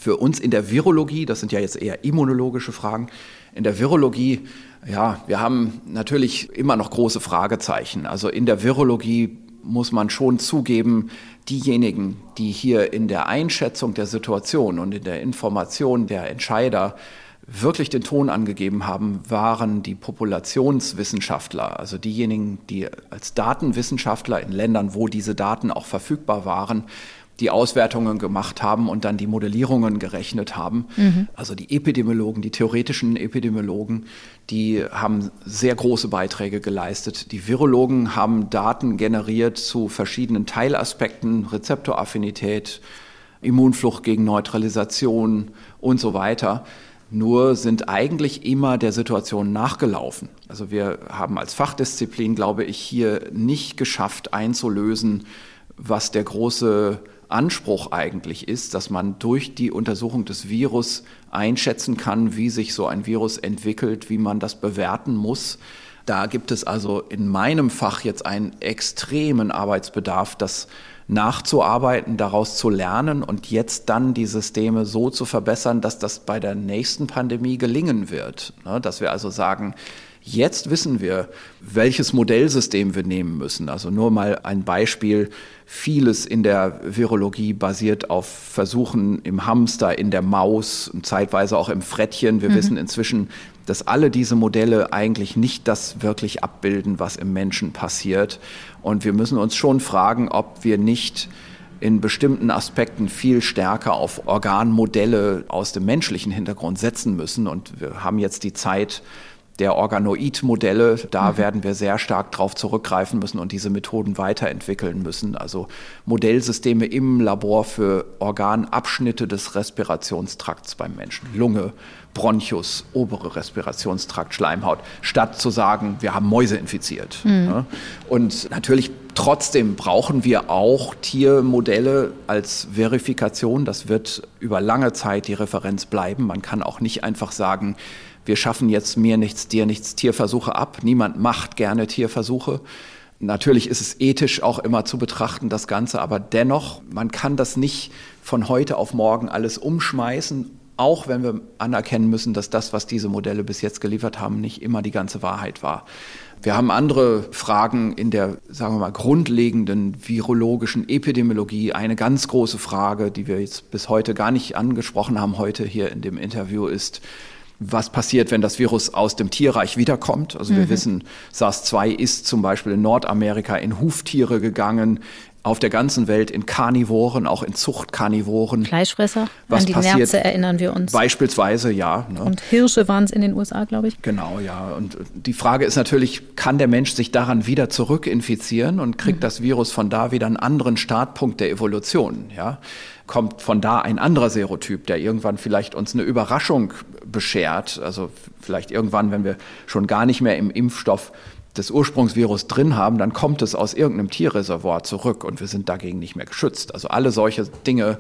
Für uns in der Virologie, das sind ja jetzt eher immunologische Fragen, in der Virologie, ja, wir haben natürlich immer noch große Fragezeichen. Also in der Virologie muss man schon zugeben, diejenigen, die hier in der Einschätzung der Situation und in der Information der Entscheider wirklich den Ton angegeben haben, waren die Populationswissenschaftler, also diejenigen, die als Datenwissenschaftler in Ländern, wo diese Daten auch verfügbar waren, die Auswertungen gemacht haben und dann die Modellierungen gerechnet haben. Mhm. Also die Epidemiologen, die theoretischen Epidemiologen, die haben sehr große Beiträge geleistet. Die Virologen haben Daten generiert zu verschiedenen Teilaspekten, Rezeptoraffinität, Immunflucht gegen Neutralisation und so weiter. Nur sind eigentlich immer der Situation nachgelaufen. Also wir haben als Fachdisziplin, glaube ich, hier nicht geschafft einzulösen, was der große Anspruch eigentlich ist, dass man durch die Untersuchung des Virus einschätzen kann, wie sich so ein Virus entwickelt, wie man das bewerten muss. Da gibt es also in meinem Fach jetzt einen extremen Arbeitsbedarf, das nachzuarbeiten, daraus zu lernen und jetzt dann die Systeme so zu verbessern, dass das bei der nächsten Pandemie gelingen wird. Ne, dass wir also sagen, Jetzt wissen wir, welches Modellsystem wir nehmen müssen. Also nur mal ein Beispiel. Vieles in der Virologie basiert auf Versuchen im Hamster, in der Maus und zeitweise auch im Frettchen. Wir mhm. wissen inzwischen, dass alle diese Modelle eigentlich nicht das wirklich abbilden, was im Menschen passiert. Und wir müssen uns schon fragen, ob wir nicht in bestimmten Aspekten viel stärker auf Organmodelle aus dem menschlichen Hintergrund setzen müssen. Und wir haben jetzt die Zeit, der Organoid-Modelle, da mhm. werden wir sehr stark darauf zurückgreifen müssen und diese Methoden weiterentwickeln müssen. Also Modellsysteme im Labor für Organabschnitte des Respirationstrakts beim Menschen. Lunge, Bronchus, obere Respirationstrakt, Schleimhaut, statt zu sagen, wir haben Mäuse infiziert. Mhm. Und natürlich trotzdem brauchen wir auch Tiermodelle als Verifikation. Das wird über lange Zeit die Referenz bleiben. Man kann auch nicht einfach sagen, wir schaffen jetzt mir nichts, dir nichts Tierversuche ab. Niemand macht gerne Tierversuche. Natürlich ist es ethisch auch immer zu betrachten, das Ganze, aber dennoch, man kann das nicht von heute auf morgen alles umschmeißen, auch wenn wir anerkennen müssen, dass das, was diese Modelle bis jetzt geliefert haben, nicht immer die ganze Wahrheit war. Wir haben andere Fragen in der, sagen wir mal, grundlegenden virologischen Epidemiologie. Eine ganz große Frage, die wir jetzt bis heute gar nicht angesprochen haben, heute hier in dem Interview ist, was passiert, wenn das Virus aus dem Tierreich wiederkommt. Also wir mhm. wissen, SARS-2 ist zum Beispiel in Nordamerika in Huftiere gegangen, auf der ganzen Welt in Karnivoren, auch in Zuchtkarnivoren. Fleischfresser, Was an die passiert, Nerze erinnern wir uns. Beispielsweise, ja. Ne? Und Hirsche waren es in den USA, glaube ich. Genau, ja. Und die Frage ist natürlich, kann der Mensch sich daran wieder zurückinfizieren und kriegt mhm. das Virus von da wieder einen anderen Startpunkt der Evolution, ja? Kommt von da ein anderer Serotyp, der irgendwann vielleicht uns eine Überraschung beschert, also vielleicht irgendwann, wenn wir schon gar nicht mehr im Impfstoff des Ursprungsvirus drin haben, dann kommt es aus irgendeinem Tierreservoir zurück und wir sind dagegen nicht mehr geschützt. Also alle solche Dinge,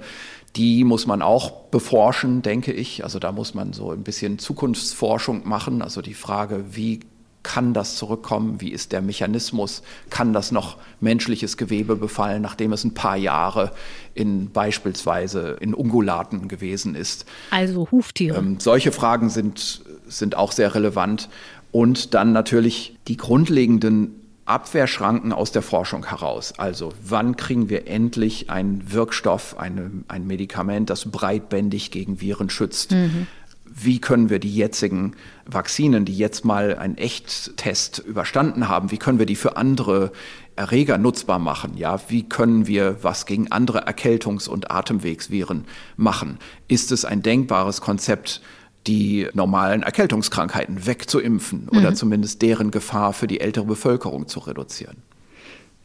die muss man auch beforschen, denke ich. Also da muss man so ein bisschen Zukunftsforschung machen. Also die Frage, wie kann das zurückkommen? Wie ist der Mechanismus? Kann das noch menschliches Gewebe befallen, nachdem es ein paar Jahre in beispielsweise in Ungulaten gewesen ist? Also Huftiere. Ähm, solche Fragen sind, sind auch sehr relevant. Und dann natürlich die grundlegenden Abwehrschranken aus der Forschung heraus. Also wann kriegen wir endlich einen Wirkstoff, eine, ein Medikament, das breitbändig gegen Viren schützt? Mhm. Wie können wir die jetzigen Vakzinen, die jetzt mal einen Echttest überstanden haben, wie können wir die für andere Erreger nutzbar machen? Ja, wie können wir was gegen andere Erkältungs- und Atemwegsviren machen? Ist es ein denkbares Konzept, die normalen Erkältungskrankheiten wegzuimpfen mhm. oder zumindest deren Gefahr für die ältere Bevölkerung zu reduzieren.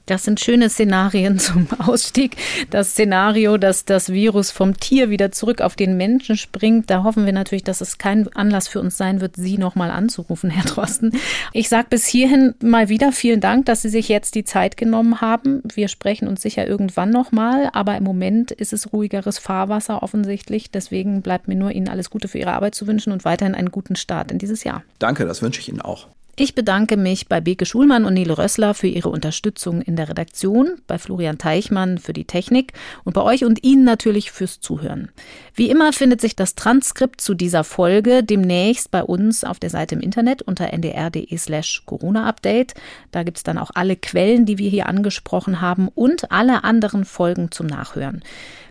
Das sind schöne Szenarien zum Ausstieg. Das Szenario, dass das Virus vom Tier wieder zurück auf den Menschen springt, da hoffen wir natürlich, dass es kein Anlass für uns sein wird, Sie nochmal anzurufen, Herr Drosten. Ich sage bis hierhin mal wieder vielen Dank, dass Sie sich jetzt die Zeit genommen haben. Wir sprechen uns sicher irgendwann nochmal, aber im Moment ist es ruhigeres Fahrwasser offensichtlich. Deswegen bleibt mir nur Ihnen alles Gute für Ihre Arbeit zu wünschen und weiterhin einen guten Start in dieses Jahr. Danke, das wünsche ich Ihnen auch. Ich bedanke mich bei Beke Schulmann und Nele Rössler für ihre Unterstützung in der Redaktion, bei Florian Teichmann für die Technik und bei euch und Ihnen natürlich fürs Zuhören. Wie immer findet sich das Transkript zu dieser Folge demnächst bei uns auf der Seite im Internet unter ndr.de slash Corona-Update. Da gibt's dann auch alle Quellen, die wir hier angesprochen haben und alle anderen Folgen zum Nachhören.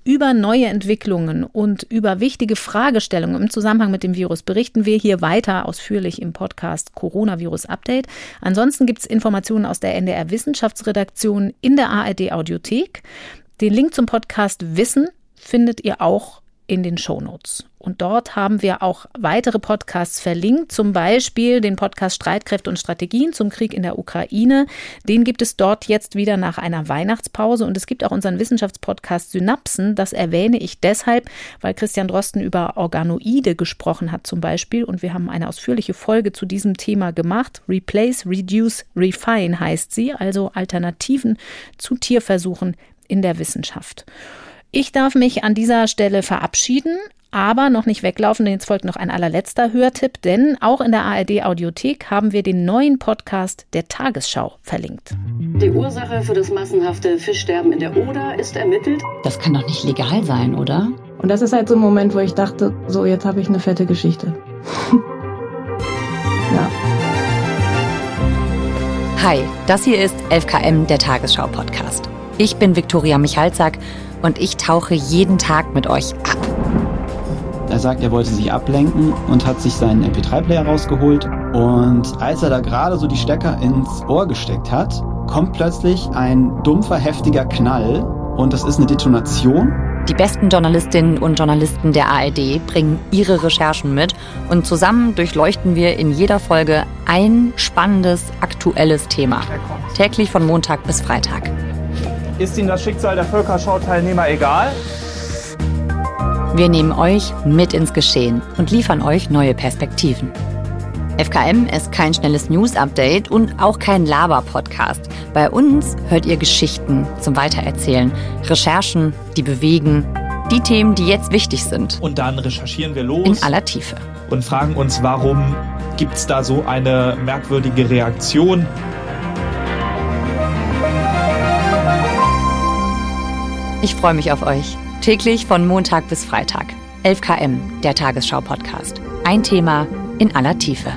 Über neue Entwicklungen und über wichtige Fragestellungen im Zusammenhang mit dem Virus berichten wir hier weiter ausführlich im Podcast Coronavirus Update. Ansonsten gibt es Informationen aus der NDR Wissenschaftsredaktion in der ARD Audiothek. Den Link zum Podcast Wissen findet ihr auch in den Shownotes. Und dort haben wir auch weitere Podcasts verlinkt, zum Beispiel den Podcast Streitkräfte und Strategien zum Krieg in der Ukraine. Den gibt es dort jetzt wieder nach einer Weihnachtspause. Und es gibt auch unseren Wissenschaftspodcast Synapsen. Das erwähne ich deshalb, weil Christian Drosten über Organoide gesprochen hat zum Beispiel. Und wir haben eine ausführliche Folge zu diesem Thema gemacht. Replace, Reduce, Refine heißt sie, also Alternativen zu Tierversuchen in der Wissenschaft. Ich darf mich an dieser Stelle verabschieden, aber noch nicht weglaufen, denn jetzt folgt noch ein allerletzter Hörtipp, denn auch in der ARD Audiothek haben wir den neuen Podcast der Tagesschau verlinkt. Die Ursache für das massenhafte Fischsterben in der Oder ist ermittelt. Das kann doch nicht legal sein, oder? Und das ist halt so ein Moment, wo ich dachte, so jetzt habe ich eine fette Geschichte. ja. Hi, das hier ist 11KM, der Tagesschau-Podcast. Ich bin Viktoria Michalzack und ich tauche jeden Tag mit euch ab. Er sagt, er wollte sich ablenken und hat sich seinen MP3-Player rausgeholt. Und als er da gerade so die Stecker ins Ohr gesteckt hat, kommt plötzlich ein dumpfer, heftiger Knall. Und das ist eine Detonation. Die besten Journalistinnen und Journalisten der ARD bringen ihre Recherchen mit und zusammen durchleuchten wir in jeder Folge ein spannendes, aktuelles Thema. Täglich von Montag bis Freitag. Ist Ihnen das Schicksal der Völkerschau-Teilnehmer egal? Wir nehmen euch mit ins Geschehen und liefern euch neue Perspektiven. FKM ist kein schnelles News-Update und auch kein Laber-Podcast. Bei uns hört ihr Geschichten zum Weitererzählen, Recherchen, die bewegen, die Themen, die jetzt wichtig sind. Und dann recherchieren wir los. In aller Tiefe. Und fragen uns, warum gibt es da so eine merkwürdige Reaktion? Ich freue mich auf euch. Täglich von Montag bis Freitag. 11 km, der Tagesschau-Podcast. Ein Thema in aller Tiefe.